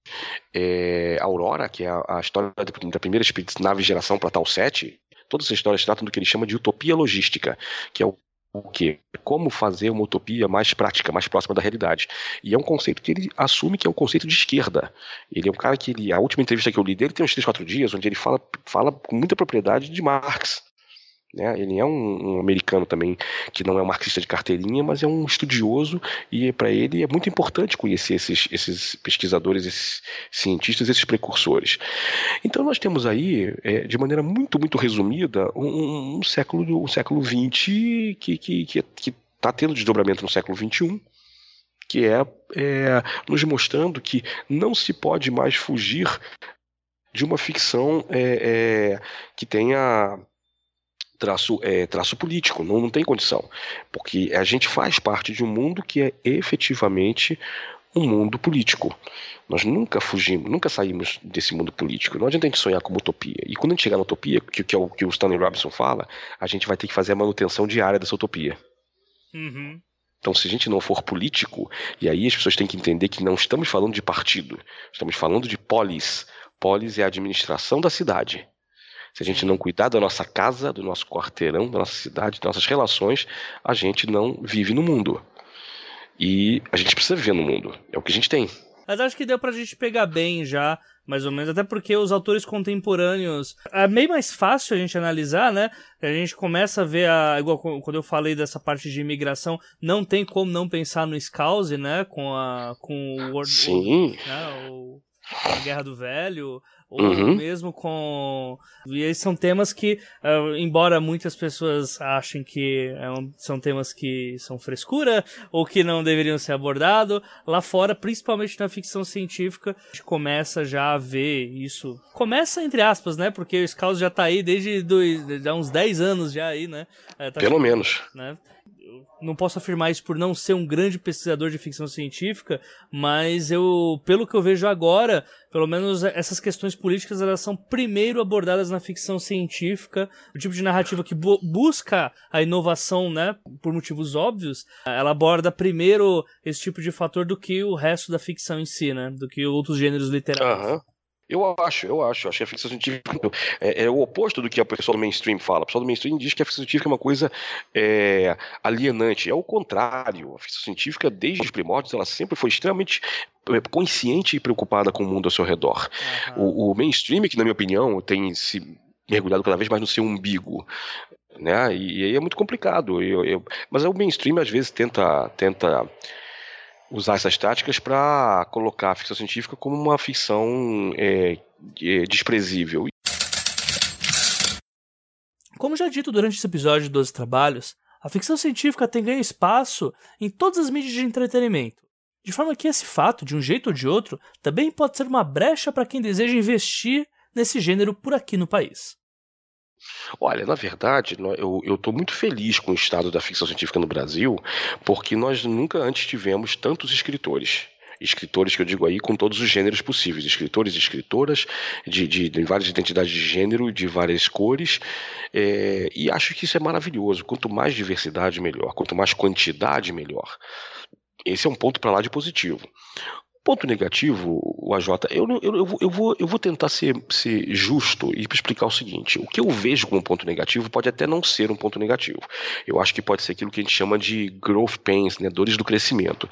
é, Aurora, que é a, história da, primeira nave geração para Tal 7, todas essas histórias tratam do que ele chama de utopia logística, que é o quê? Como fazer uma utopia mais prática, mais próxima da realidade. E é um conceito que ele assume que é um conceito de esquerda. Ele é um cara que ele, a última entrevista que eu li dele tem uns 3, 4 dias, onde ele fala, fala com muita propriedade de Marx. Né? Ele é um, um, americano também que não é um marxista de carteirinha, mas é um estudioso e para ele é muito importante conhecer esses, esses pesquisadores, esses cientistas, esses precursores. Então nós temos aí, é, de maneira muito, muito resumida, um, um século um século XX que está tendo desdobramento no século XXI que é, é, nos mostrando que não se pode mais fugir de uma ficção é, é, que tenha traço, é, traço político, não, não tem condição. Porque a gente faz parte de um mundo que é efetivamente um mundo político. Nós nunca fugimos, nunca saímos desse mundo político. Não adianta a gente sonhar como utopia. E quando a gente chegar na utopia, que, que é o que o Stanley Robinson fala, a gente vai ter que fazer a manutenção diária dessa utopia. Uhum. Então, se a gente não for político, e aí as pessoas têm que entender que não estamos falando de partido, estamos falando de polis. Polis é a administração da cidade. Se a gente não cuidar da nossa casa, do nosso quarteirão, da nossa cidade, das nossas relações, a gente não vive no mundo. E a gente precisa viver no mundo. É o que a gente tem. Mas acho que deu pra gente pegar bem já, mais ou menos, até porque os autores contemporâneos é meio mais fácil a gente analisar, né? A gente começa a ver a. Igual quando eu falei dessa parte de imigração, não tem como não pensar no Scouse, né? Com a. Com o World Sim. Né? O, a Guerra do Velho, ou uhum. mesmo com. E esses são temas que, uh, embora muitas pessoas achem que é são temas que são frescura ou que não deveriam ser abordados, lá fora, principalmente na ficção científica, a gente começa já a ver isso. Começa entre aspas, né? Porque o Scout já tá aí desde dois, há uns 10 anos já aí, né? É, tá Pelo menos. Né? Não posso afirmar isso por não ser um grande pesquisador de ficção científica, mas eu, pelo que eu vejo agora, pelo menos essas questões políticas elas são primeiro abordadas na ficção científica, o tipo de narrativa que bu busca a inovação, né, por motivos óbvios, ela aborda primeiro esse tipo de fator do que o resto da ficção em si, né, do que outros gêneros literários. Uhum. Eu acho, eu acho. Acho que a ficção científica é, é, o oposto do que a pessoa do mainstream fala. A pessoa do mainstream diz que a ficção científica é uma coisa é, alienante. É o contrário. A ficção científica, desde os primórdios, ela sempre foi extremamente é, consciente e preocupada com o mundo ao seu redor. Uhum. O, o mainstream, que na minha opinião tem se mergulhado cada vez mais no seu umbigo. Né? E, aí é muito complicado. Eu, eu, mas o mainstream às vezes tenta, tenta usar essas táticas para colocar a ficção científica como uma ficção é, é, desprezível. Como já dito durante esse episódio de 12 Trabalhos, a ficção científica tem ganho espaço em todas as mídias de entretenimento, de forma que esse fato, de um jeito ou de outro, também pode ser uma brecha para quem deseja investir nesse gênero por aqui no país. Olha, na verdade, eu estou muito feliz com o estado da ficção científica no Brasil, porque nós nunca antes tivemos tantos escritores escritores que eu digo aí com todos os gêneros possíveis, escritores e escritoras de, de, de, várias identidades de gênero, de várias cores, é, e acho que isso é maravilhoso. Quanto mais diversidade, melhor. Quanto mais quantidade, melhor. Esse é um ponto para lá de positivo. Ponto negativo, o AJ, eu, eu, eu, eu, vou, eu vou tentar ser, ser justo e explicar o seguinte: o que eu vejo como ponto negativo pode até não ser um ponto negativo. Eu acho que pode ser aquilo que a gente chama de growth pains, né, dores do crescimento.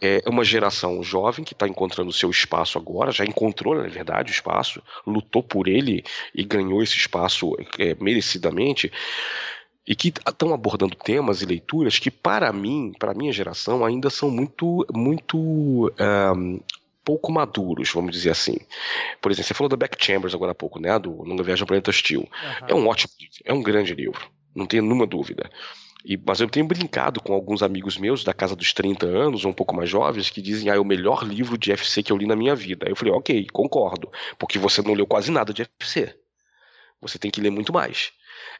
É uma geração jovem que está encontrando o seu espaço agora, já encontrou, na verdade, o espaço, lutou por ele e ganhou esse espaço é, merecidamente e que estão abordando temas e leituras que, para mim, para a minha geração, ainda são muito, muito um, pouco maduros, vamos dizer assim. Por exemplo, você falou da Beck Chambers agora há pouco, né? Do Nunca Viagem ao Planeta Hostil. Uhum. É um ótimo livro, é um grande livro, não tenho nenhuma dúvida. E, mas eu tenho brincado com alguns amigos meus da casa dos 30 anos, ou um pouco mais jovens, que dizem, ah, é o melhor livro de FC que eu li na minha vida. Aí eu falei, ok, concordo, porque você não leu quase nada de FC. Você tem que ler muito mais.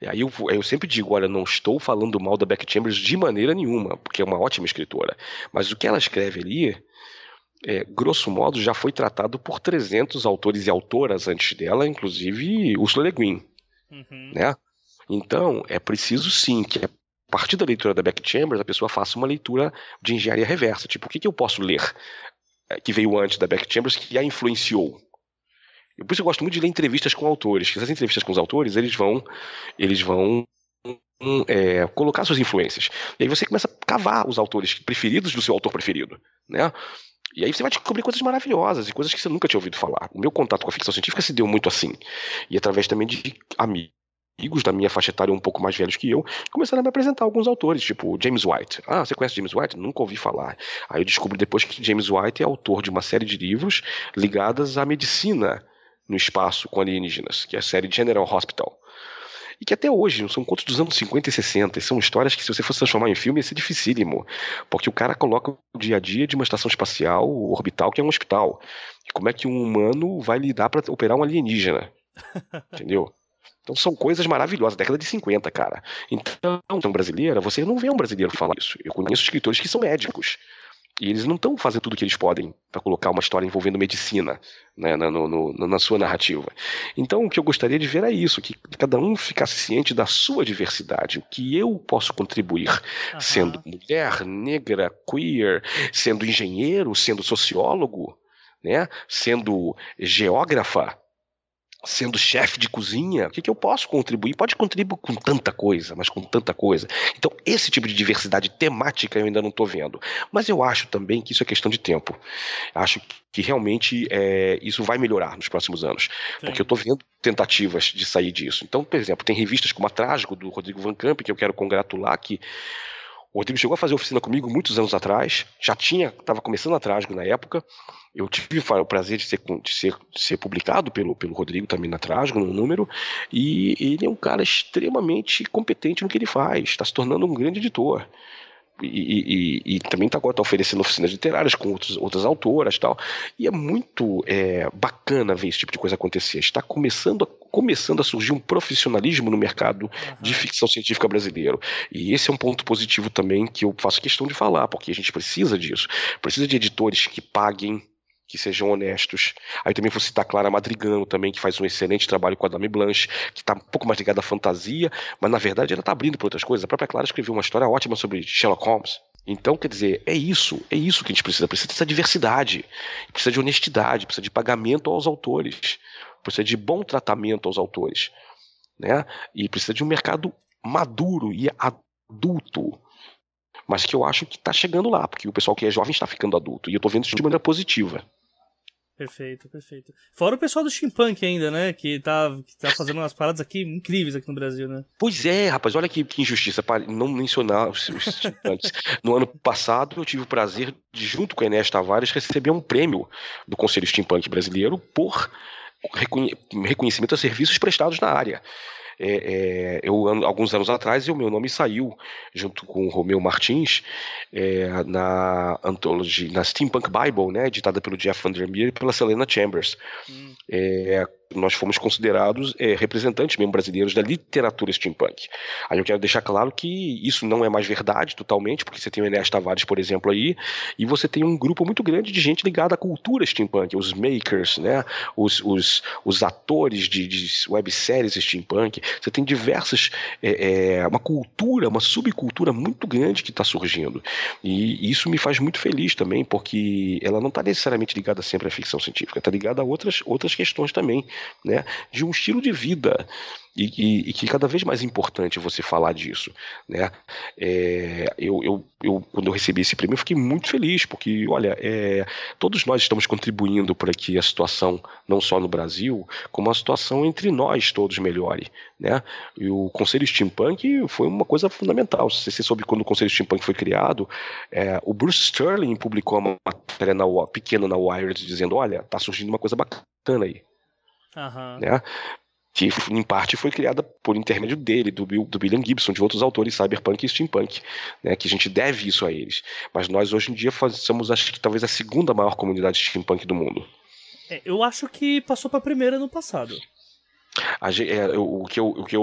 Aí eu, eu sempre digo, olha, não estou falando mal da Beck Chambers de maneira nenhuma, porque é uma ótima escritora. Mas o que ela escreve ali, é, grosso modo, já foi tratado por 300 autores e autoras antes dela, inclusive Ursula Le Guin. Uhum. Né? Então, é preciso sim que a partir da leitura da Beck Chambers a pessoa faça uma leitura de engenharia reversa. Tipo, o que, que eu posso ler é, que veio antes da Beck Chambers que a influenciou? Por isso eu gosto muito de ler entrevistas com autores, essas entrevistas com os autores, eles vão, eles vão é, colocar suas influências. E aí você começa a cavar os autores preferidos do seu autor preferido, né? E aí você vai descobrir coisas maravilhosas e coisas que você nunca tinha ouvido falar. O meu contato com a ficção científica se deu muito assim. E através também de amigos da minha faixa etária um pouco mais velhos que eu, começaram a me apresentar alguns autores, tipo James White. Ah, você conhece James White? Nunca ouvi falar. Aí eu descobri depois que James White é autor de uma série de livros ligadas à medicina no espaço com alienígenas, que é a série General Hospital. E que até hoje, são contos dos anos 50 e 60, e são histórias que se você fosse transformar em filme ia ser dificílimo, porque o cara coloca o dia a dia de uma estação espacial orbital que é um hospital. E como é que um humano vai lidar para operar um alienígena? Entendeu? Então são coisas maravilhosas, década de 50, cara. Então, brasileira, você não vê um brasileiro falar isso. Eu conheço escritores que são médicos, e eles não estão fazendo tudo o que eles podem para colocar uma história envolvendo medicina né, na, no, no, na sua narrativa. Então, o que eu gostaria de ver é isso: que cada um ficasse ciente da sua diversidade, o que eu posso contribuir, uhum. sendo mulher, negra, queer, sendo engenheiro, sendo sociólogo, né, sendo geógrafa sendo chefe de cozinha, o que, que eu posso contribuir? Pode contribuir com tanta coisa, mas com tanta coisa. Então, esse tipo de diversidade temática eu ainda não estou vendo. Mas eu acho também que isso é questão de tempo. Acho que realmente é, isso vai melhorar nos próximos anos. Sim. Porque eu estou vendo tentativas de sair disso. Então, por exemplo, tem revistas como a Trágico, do Rodrigo Van Camp, que eu quero congratular, que o Rodrigo chegou a fazer oficina comigo muitos anos atrás, já tinha, estava começando a Trágico na época, eu tive o prazer de ser, de ser, de ser publicado pelo, pelo Rodrigo também na Trágico, no número, e ele é um cara extremamente competente no que ele faz, está se tornando um grande editor. E, e, e, também está agora tá oferecendo oficinas literárias com outros, outras autoras tal. E é muito é, bacana ver esse tipo de coisa acontecer. Está começando a, começando a surgir um profissionalismo no mercado uhum. de ficção científica brasileiro. E esse é um ponto positivo também que eu faço questão de falar, porque a gente precisa disso. Precisa de editores que paguem que sejam honestos. Aí também vou citar Clara Madrigano também, que faz um excelente trabalho com a Dame Blanche, que está um pouco mais ligada à fantasia, mas na verdade ela está abrindo para outras coisas. A própria Clara escreveu uma história ótima sobre Sherlock Holmes. Então, quer dizer, é isso, é isso que a gente precisa. Precisa dessa diversidade, precisa de honestidade, precisa de pagamento aos autores, precisa de bom tratamento aos autores, né? E precisa de um mercado maduro e adulto mas que eu acho que está chegando lá, porque o pessoal que é jovem está ficando adulto, e eu estou vendo isso de maneira positiva. Perfeito, perfeito. Fora o pessoal do steampunk ainda, né? Que tá, que tá fazendo umas paradas aqui incríveis aqui no Brasil, né? Pois é, rapaz, olha que, que injustiça, para não mencionar os, os steampunks. no ano passado eu tive o prazer de, junto com a Enes Tavares, receber um prêmio do Conselho Steampunk Brasileiro por reconhecimento a serviços prestados na área. É, é, eu, alguns anos atrás, o meu nome saiu, junto com o Romeu Martins, é, na antologia, na Steampunk Bible, né, editada pelo Jeff Vandermeer e pela Selena Chambers. Hum. Nós fomos considerados é, representantes mesmo brasileiros da literatura steampunk. Aí eu quero deixar claro que isso não é mais verdade totalmente, porque você tem o Enéas Tavares, por exemplo, aí, e você tem um grupo muito grande de gente ligada à cultura steampunk, os makers, né, os, os, os atores de, de webséries steampunk. Você tem diversas, é, é, uma cultura, uma subcultura muito grande que está surgindo. E isso me faz muito feliz também, porque ela não está necessariamente ligada sempre à ficção científica, está ligada a outras, outras questões também né, de um estilo de vida. E, e, e, que cada vez mais importante você falar disso, né? É, eu, eu, eu, quando eu recebi esse prêmio, eu fiquei muito feliz, porque, olha, é, todos nós estamos contribuindo para que a situação, não só no Brasil, como a situação entre nós todos melhore, né? E o Conselho Steampunk foi uma coisa fundamental. Se você soube quando o Conselho Steampunk foi criado, é, o Bruce Sterling publicou uma matéria na, pequena na Wired dizendo, olha, tá surgindo uma coisa bacana aí, Uhum. Né? Que em parte foi criada por intermédio dele, do, Bill, do William Gibson, de outros autores cyberpunk e steampunk, né? que a gente deve isso a eles. Mas nós hoje em dia somos, acho que talvez a segunda maior comunidade steampunk do mundo. É, eu acho que passou para a primeira no passado. A, é, o, que eu, o que eu,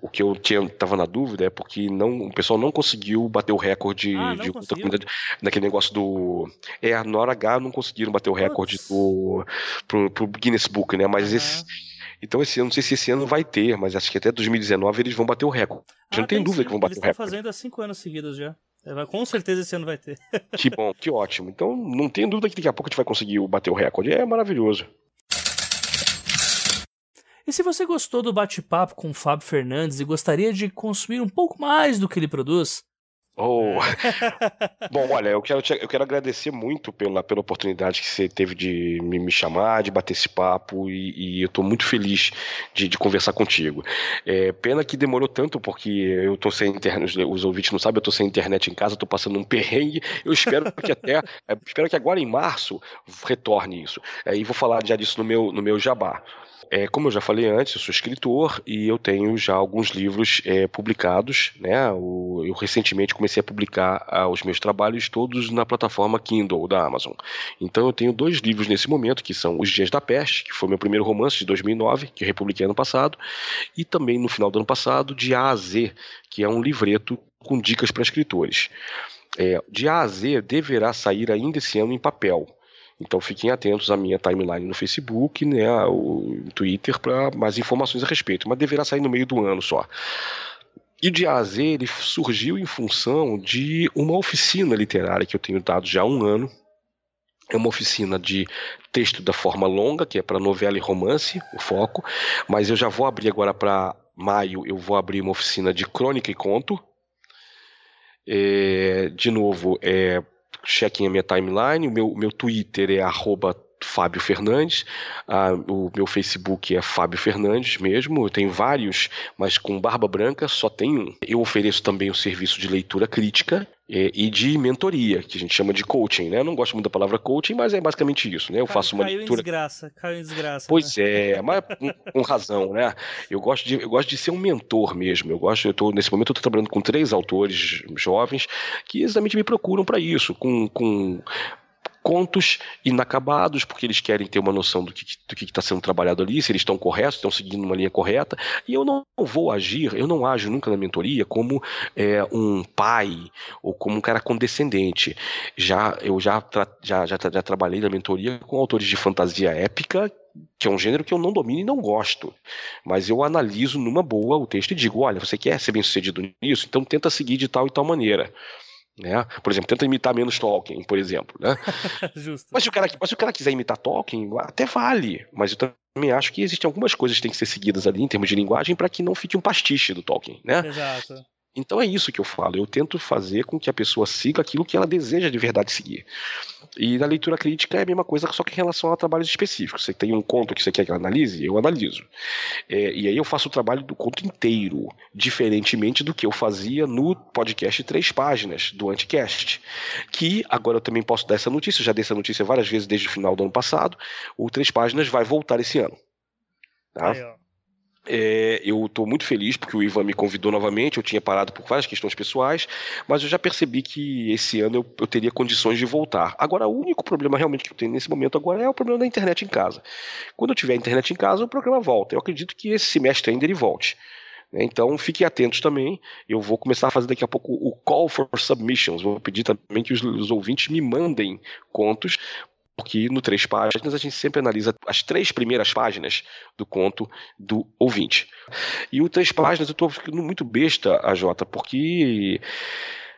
o que eu tinha, tava na dúvida é porque não, o pessoal não conseguiu bater o recorde ah, de comunidade naquele negócio do. É, na hora H não conseguiram bater o recorde do, pro, pro Guinness Book, né? Mas esse. Então, esse ano, não sei se esse ano vai ter, mas acho que até 2019 eles vão bater o recorde. Ah, não tem dúvida sim. que vão bater eles o recorde. Eles estão fazendo há cinco anos seguidos já. É, com certeza esse ano vai ter. que bom, que ótimo. Então, não tem dúvida que daqui a pouco a gente vai conseguir bater o recorde. É maravilhoso. E se você gostou do bate-papo com o Fábio Fernandes e gostaria de consumir um pouco mais do que ele produz, Oh. Bom, olha, eu quero, te, eu quero agradecer muito pela, pela oportunidade que você teve de me, me chamar, de bater esse papo, e, e eu estou muito feliz de, de conversar contigo. É, pena que demorou tanto, porque eu estou sem internet, os ouvintes não sabem, eu estou sem internet em casa, estou passando um perrengue. Eu espero que até, é, espero que agora em março retorne isso. É, e vou falar já disso no meu, no meu jabá. É, como eu já falei antes, eu sou escritor e eu tenho já alguns livros é, publicados. Né? O, eu recentemente comecei a publicar ah, os meus trabalhos todos na plataforma Kindle da Amazon. Então eu tenho dois livros nesse momento, que são Os Dias da Peste, que foi meu primeiro romance de 2009, que eu republiquei ano passado, e também no final do ano passado, De A a Z, que é um livreto com dicas para escritores. É, de A a Z deverá sair ainda esse ano em papel. Então fiquem atentos à minha timeline no Facebook, né, o Twitter para mais informações a respeito, mas deverá sair no meio do ano só. E o de A a Z ele surgiu em função de uma oficina literária que eu tenho dado já há um ano. É uma oficina de texto da forma longa, que é para novela e romance, o foco, mas eu já vou abrir agora para maio, eu vou abrir uma oficina de crônica e conto. É, de novo, é, chequem a minha timeline, o meu, meu Twitter é arroba Fábio Fernandes, ah, o meu Facebook é Fábio Fernandes mesmo, eu tenho vários, mas com barba branca só tem um. Eu ofereço também o serviço de leitura crítica, e de mentoria, que a gente chama de coaching, né? Eu não gosto muito da palavra coaching, mas é basicamente isso, né? Eu faço uma caiu leitura. Em desgraça, caiu em desgraça. Pois né? é, mas com, com, razão, né? Eu gosto, de, eu gosto de ser um mentor mesmo. Eu gosto, eu tô, nesse momento eu estou trabalhando com três autores jovens que exatamente me procuram para isso, com, com contos inacabados, porque eles querem ter uma noção do que do que está sendo trabalhado ali, se eles estão corretos, estão seguindo uma linha correta. E eu não vou agir, eu não ajo nunca na mentoria como é, um pai ou como um cara condescendente. Já eu já, já, já, já trabalhei na mentoria com autores de fantasia épica que é um gênero que eu não domino e não gosto. Mas eu analiso numa boa o texto e digo: olha, você quer ser bem sucedido nisso? Então tenta seguir de tal e tal maneira. Né? Por exemplo, tenta imitar menos Tolkien, por exemplo. Né? mas, se o cara, mas se o cara quiser imitar Tolkien, até vale. Mas eu também acho que existem algumas coisas que têm que ser seguidas ali em termos de linguagem para que não fique um pastiche do Tolkien. Né? Exato. Então é isso que eu falo. Eu tento fazer com que a pessoa siga aquilo que ela deseja de verdade seguir. E na leitura crítica é a mesma coisa, só que em relação a trabalhos específicos. Você tem um conto que você quer que eu analise, eu analiso. É, e aí eu faço o trabalho do conto inteiro, diferentemente do que eu fazia no podcast Três Páginas, do Anticast. Que agora eu também posso dar essa notícia, já dei essa notícia várias vezes desde o final do ano passado. O Três Páginas vai voltar esse ano. Tá? Aí, É, eu estou muito feliz porque o Ivan me convidou novamente. Eu tinha parado por várias questões pessoais, mas eu já percebi que esse ano eu, eu, teria condições de voltar. Agora, o único problema realmente que eu tenho nesse momento agora é o problema da internet em casa. Quando eu tiver internet em casa, o programa volta. Eu acredito que esse semestre ainda ele volte. Né? Então fiquem atentos também. Eu vou começar a fazer daqui a pouco o call for submissions. Vou pedir também que os, os ouvintes me mandem contos porque no Três Páginas a gente sempre analisa as três primeiras páginas do conto do ouvinte. E o Três Páginas eu estou ficando muito besta, a Jota, porque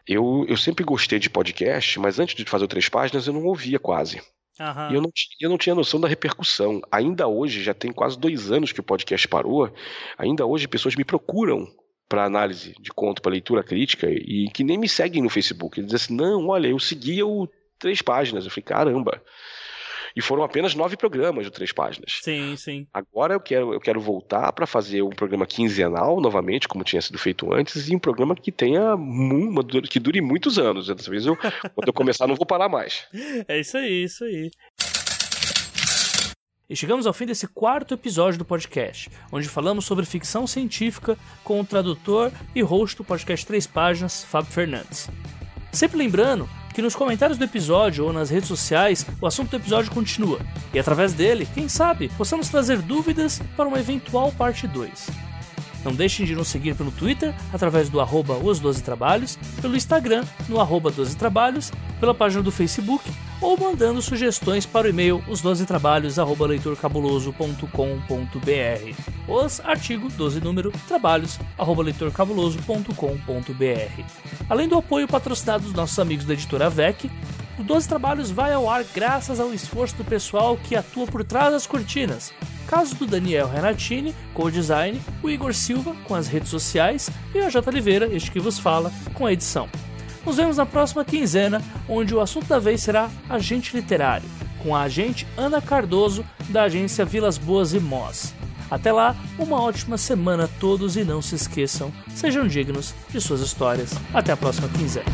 eu, eu sempre gostei de podcast, mas antes de fazer o Três Páginas eu não ouvia quase. Uhum. E eu não, eu não tinha noção da repercussão. Ainda hoje, já tem quase dois anos que o podcast parou, ainda hoje pessoas me procuram para análise de conto, para leitura crítica, e que nem me seguem no Facebook. Eles dizem assim: não, olha, eu seguia o três páginas. Eu falei, caramba. E foram apenas nove programas de três páginas. Sim, sim. Agora eu quero, eu quero voltar para fazer um programa quinzenal novamente, como tinha sido feito antes, e um programa que tenha uma, que dure muitos anos. Dessa vez eu, quando eu começar, não vou parar mais. É isso aí, isso aí. E chegamos ao fim desse quarto episódio do podcast, onde falamos sobre ficção científica com o tradutor e host do podcast Três Páginas, Fábio Fernandes. Sempre lembrando que nos comentários do episódio ou nas redes sociais o assunto do episódio continua, e através dele, quem sabe, possamos trazer dúvidas para uma eventual parte 2. Não deixem de nos seguir pelo Twitter, através do arroba os 12 trabalhos, pelo Instagram, no arroba 12 trabalhos, pela página do Facebook ou mandando sugestões para o e-mail os12trabalhos@leitorcabuloso.com.br. Os artigo 12 número trabalhos@leitorcabuloso.com.br. Além do apoio patrocinado dos nossos amigos da editora VEC, o 12 Trabalhos vai ao ar graças ao esforço do pessoal que atua por trás das cortinas. Caso do Daniel Renatini, com o design, o Igor Silva, com as redes sociais, e a J. Oliveira, este que vos fala, com a edição. Nos vemos na próxima quinzena, onde o assunto da vez será agente literário, com a agente Ana Cardoso, da agência Vilas Boas e Moss. Até lá, uma ótima semana a todos e não se esqueçam, sejam dignos de suas histórias. Até a próxima quinzena.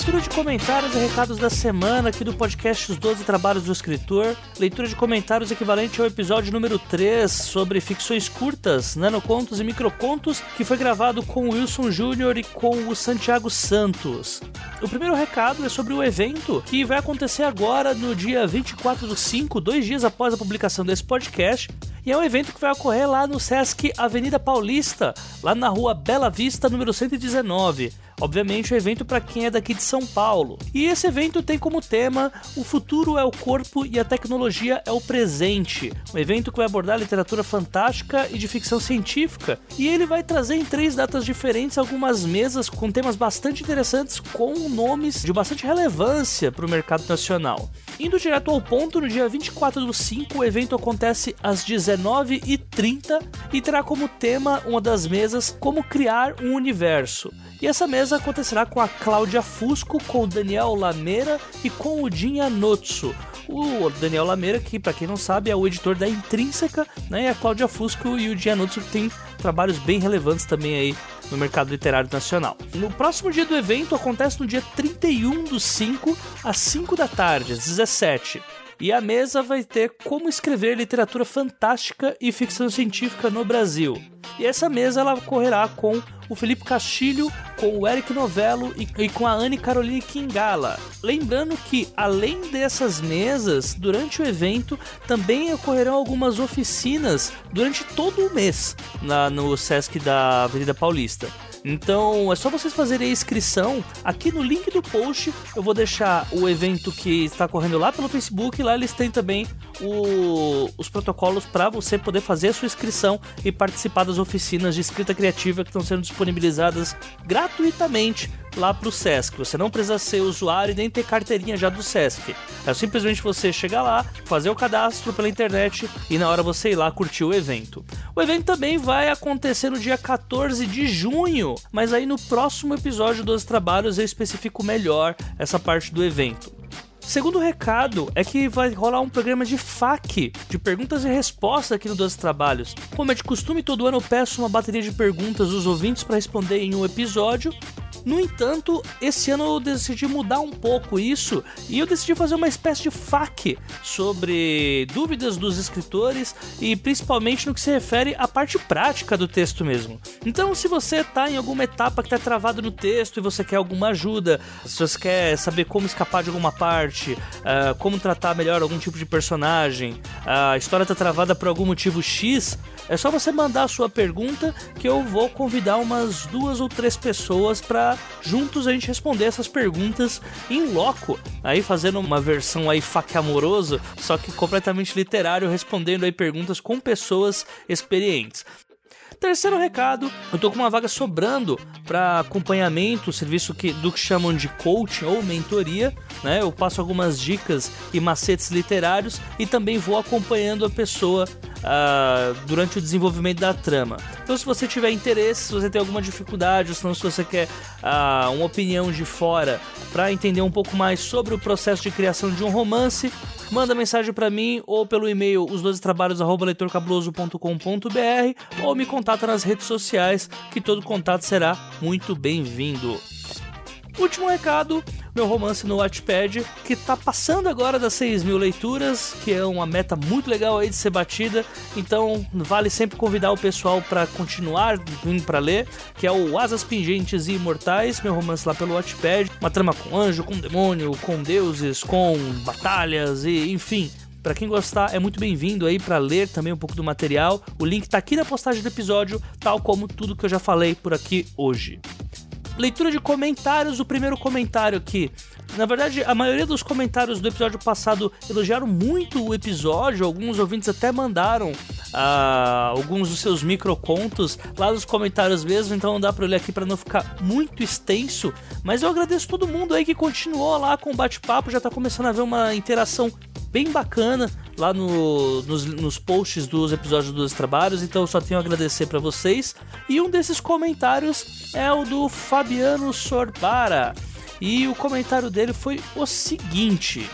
Leitura de comentários e recados da semana aqui do podcast Os 12 Trabalhos do Escritor. Leitura de comentários equivalente ao episódio número 3 sobre ficções curtas, nanocontos e microcontos, que foi gravado com o Wilson Júnior e com o Santiago Santos. O primeiro recado é sobre o evento que vai acontecer agora no dia 24 do 5, dois dias após a publicação desse podcast. E é um evento que vai ocorrer lá no Sesc Avenida Paulista, lá na rua Bela Vista, número 119. Obviamente, o evento para quem é daqui de São Paulo. E esse evento tem como tema O futuro é o corpo e a tecnologia é o presente. Um evento que vai abordar literatura fantástica e de ficção científica. E ele vai trazer em três datas diferentes algumas mesas com temas bastante interessantes, com nomes de bastante relevância para o mercado nacional. Indo direto ao ponto, no dia 24 do 5, o evento acontece às 19h30 e terá como tema uma das mesas Como Criar um Universo. E essa mesa acontecerá com a Cláudia Fusco, com o Daniel Lameira e com o Dinha Notsu. O Daniel Lameira, que para quem não sabe é o editor da Intrínseca, né? E a Cláudia Fusco e o Dinha Notsu que tem trabalhos bem relevantes também aí no mercado literário nacional. No próximo dia do evento acontece no dia 31 do 5 às 5 da tarde, às 17. E a mesa vai ter como escrever literatura fantástica e ficção científica no Brasil. E essa mesa ela ocorrerá com o Felipe Castilho, com o Eric Novello e, e, com a Anne Caroline Kingala. Lembrando que, além dessas mesas, durante o evento também ocorrerão algumas oficinas durante todo o mês na, no Sesc da Avenida Paulista. Então é só vocês fazerem a inscrição. Aqui no link do post eu vou deixar o evento que está correndo lá pelo Facebook. Lá eles têm também o, os protocolos para você poder fazer a sua inscrição e participar das oficinas de escrita criativa que estão sendo disponibilizadas gratuitamente lá para o Sesc. Você não precisa ser usuário e nem ter carteirinha já do Sesc. É simplesmente você chegar lá, fazer o cadastro pela internet e na hora você ir lá curtir o evento. O evento também vai acontecer no dia 14 de junho, mas aí no próximo episódio dos trabalhos eu especifico melhor essa parte do evento. Segundo recado é que vai rolar um programa de FAQ, de perguntas e respostas aqui no Doze Trabalhos. Como é de costume, todo ano eu peço uma bateria de perguntas dos ouvintes para responder em um episódio. No entanto, esse ano eu decidi mudar um pouco isso e eu decidi fazer uma espécie de FAQ sobre dúvidas dos escritores e principalmente no que se refere à parte prática do texto mesmo. Então, se você está em alguma etapa que está travado no texto e você quer alguma ajuda, se você quer saber como escapar de alguma parte, uh, como tratar melhor algum tipo de personagem, a história está travada por algum motivo X, é só você mandar a sua pergunta que eu vou convidar umas duas ou três pessoas para juntos a gente responder essas perguntas em loco, aí fazendo uma versão aí faque amoroso, só que completamente literário, respondendo aí perguntas com pessoas experientes. Terceiro recado, eu tô com uma vaga sobrando para acompanhamento, serviço que, do que chamam de coaching ou mentoria, né? Eu passo algumas dicas e macetes literários e também vou acompanhando a pessoa uh, durante o desenvolvimento da trama. Então, se você tiver interesse, se você tem alguma dificuldade, ou se, não, se você quer uh, uma opinião de fora para entender um pouco mais sobre o processo de criação de um romance, manda mensagem para mim ou pelo e-mail os 12 trabalhos@leitorcabuloso.com.br ou me contata nas redes sociais, que todo contato será muito bem-vindo. Último recado, meu romance no Wattpad, que tá passando agora das 6 mil leituras, que é uma meta muito legal aí de ser batida. Então vale sempre convidar o pessoal para continuar vindo para ler, que é o Asas Pingentes e Imortais, meu romance lá pelo Wattpad. Uma trama com anjo, com demônio, com deuses, com batalhas e enfim, para quem gostar, é muito bem-vindo aí para ler também um pouco do material. O link tá aqui na postagem do episódio, tal como tudo que eu já falei por aqui hoje leitura de comentários. O primeiro comentário aqui. Na verdade, a maioria dos comentários do episódio passado elogiaram muito o episódio. Alguns ouvintes até mandaram uh, alguns dos seus microcontos lá nos comentários mesmo. Então não dá para ler aqui para não ficar muito extenso. Mas eu agradeço todo mundo aí que continuou lá com o bate-papo. Já tá começando a ver uma interação bem bacana lá no, nos, nos posts dos episódios dos trabalhos, então só tenho a agradecer para vocês. E um desses comentários é o do Fabiano Sorbara. E o comentário dele foi o seguinte: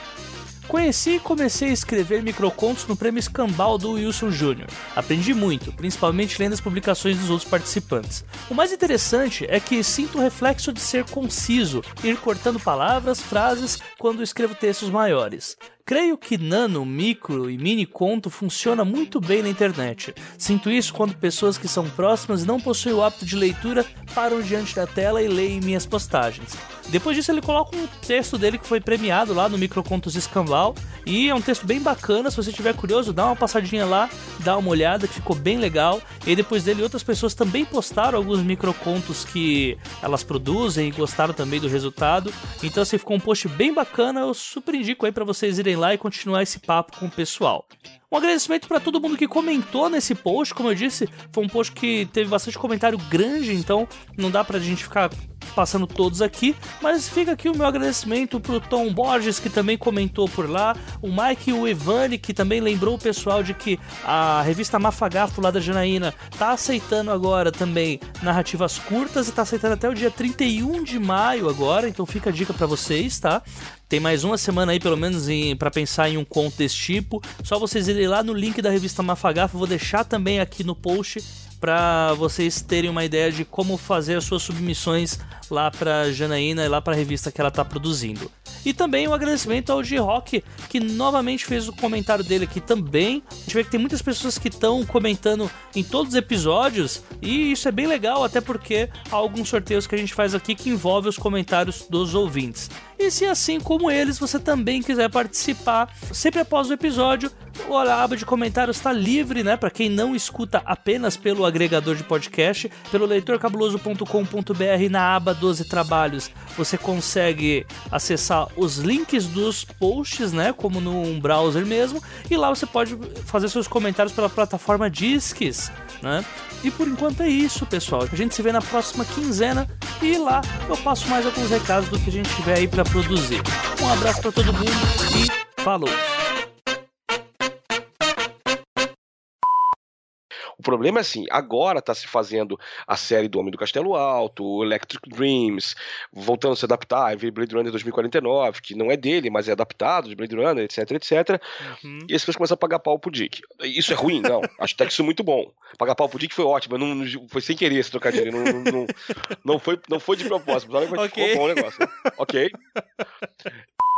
Conheci e comecei a escrever microcontos no prêmio Escambau do Wilson Jr. Aprendi muito, principalmente lendo as publicações dos outros participantes. O mais interessante é que sinto o reflexo de ser conciso, ir cortando palavras, frases quando escrevo textos maiores. Creio que nano, micro e mini conto funciona muito bem na internet. Sinto isso quando pessoas que são próximas e não possuem o hábito de leitura param diante da tela e leem minhas postagens. Depois disso, ele coloca um texto dele que foi premiado lá no Microcontos Escambau. E é um texto bem bacana. Se você estiver curioso, dá uma passadinha lá, dá uma olhada, que ficou bem legal. E depois dele, outras pessoas também postaram alguns microcontos que elas produzem e gostaram também do resultado. Então, assim, ficou um post bem bacana. Eu super indico aí para vocês irem lá e continuar esse papo com o pessoal. Um agradecimento para todo mundo que comentou nesse post. Como eu disse, foi um post que teve bastante comentário grande, então não dá pra gente ficar passando todos aqui, mas fica aqui o meu agradecimento pro Tom Borges, que também comentou por lá, o Mike e o Evani, que também lembrou o pessoal de que a revista Mafagafo lá da Janaína tá aceitando agora também narrativas curtas e tá aceitando até o dia 31 de maio agora, então fica a dica para vocês, tá? Tem mais uma semana aí, pelo menos, para pensar em um conto desse tipo. Só vocês irem lá no link da revista Mafagafo, vou deixar também aqui no post para vocês terem uma ideia de como fazer as suas submissões lá para Janaína e lá para a revista que ela está produzindo. E também um agradecimento ao G-Rock, que novamente fez o comentário dele aqui também. A gente vê que tem muitas pessoas que estão comentando em todos os episódios, e isso é bem legal, até porque há alguns sorteios que a gente faz aqui que envolvem os comentários dos ouvintes. E se assim como eles você também quiser participar, sempre após o episódio, a aba de comentários está livre, né? Para quem não escuta apenas pelo agregador de podcast, pelo leitorcabuloso.com.br na aba 12 trabalhos, você consegue acessar os links dos posts, né? Como num browser mesmo, e lá você pode fazer seus comentários pela plataforma Disques, né? E por enquanto é isso, pessoal. A gente se vê na próxima quinzena e lá eu passo mais alguns recados do que a gente tiver aí para produzir. Um abraço para todo mundo e falou! O problema é assim, agora está se fazendo a série do Homem do Castelo Alto, Electric Dreams, voltando a se adaptar, aí veio Blade Runner 2049, que não é dele, mas é adaptado de Blade Runner, etc, etc. Uhum. E as pessoas começam a pagar pau pro Dick. Isso é ruim? Não. Acho até que isso é muito bom. Pagar pau pro Dick foi ótimo, não, não, foi sem querer esse trocadilho, não, não, não, não, foi, não foi de propósito, mas okay. ficou bom o negócio. ok.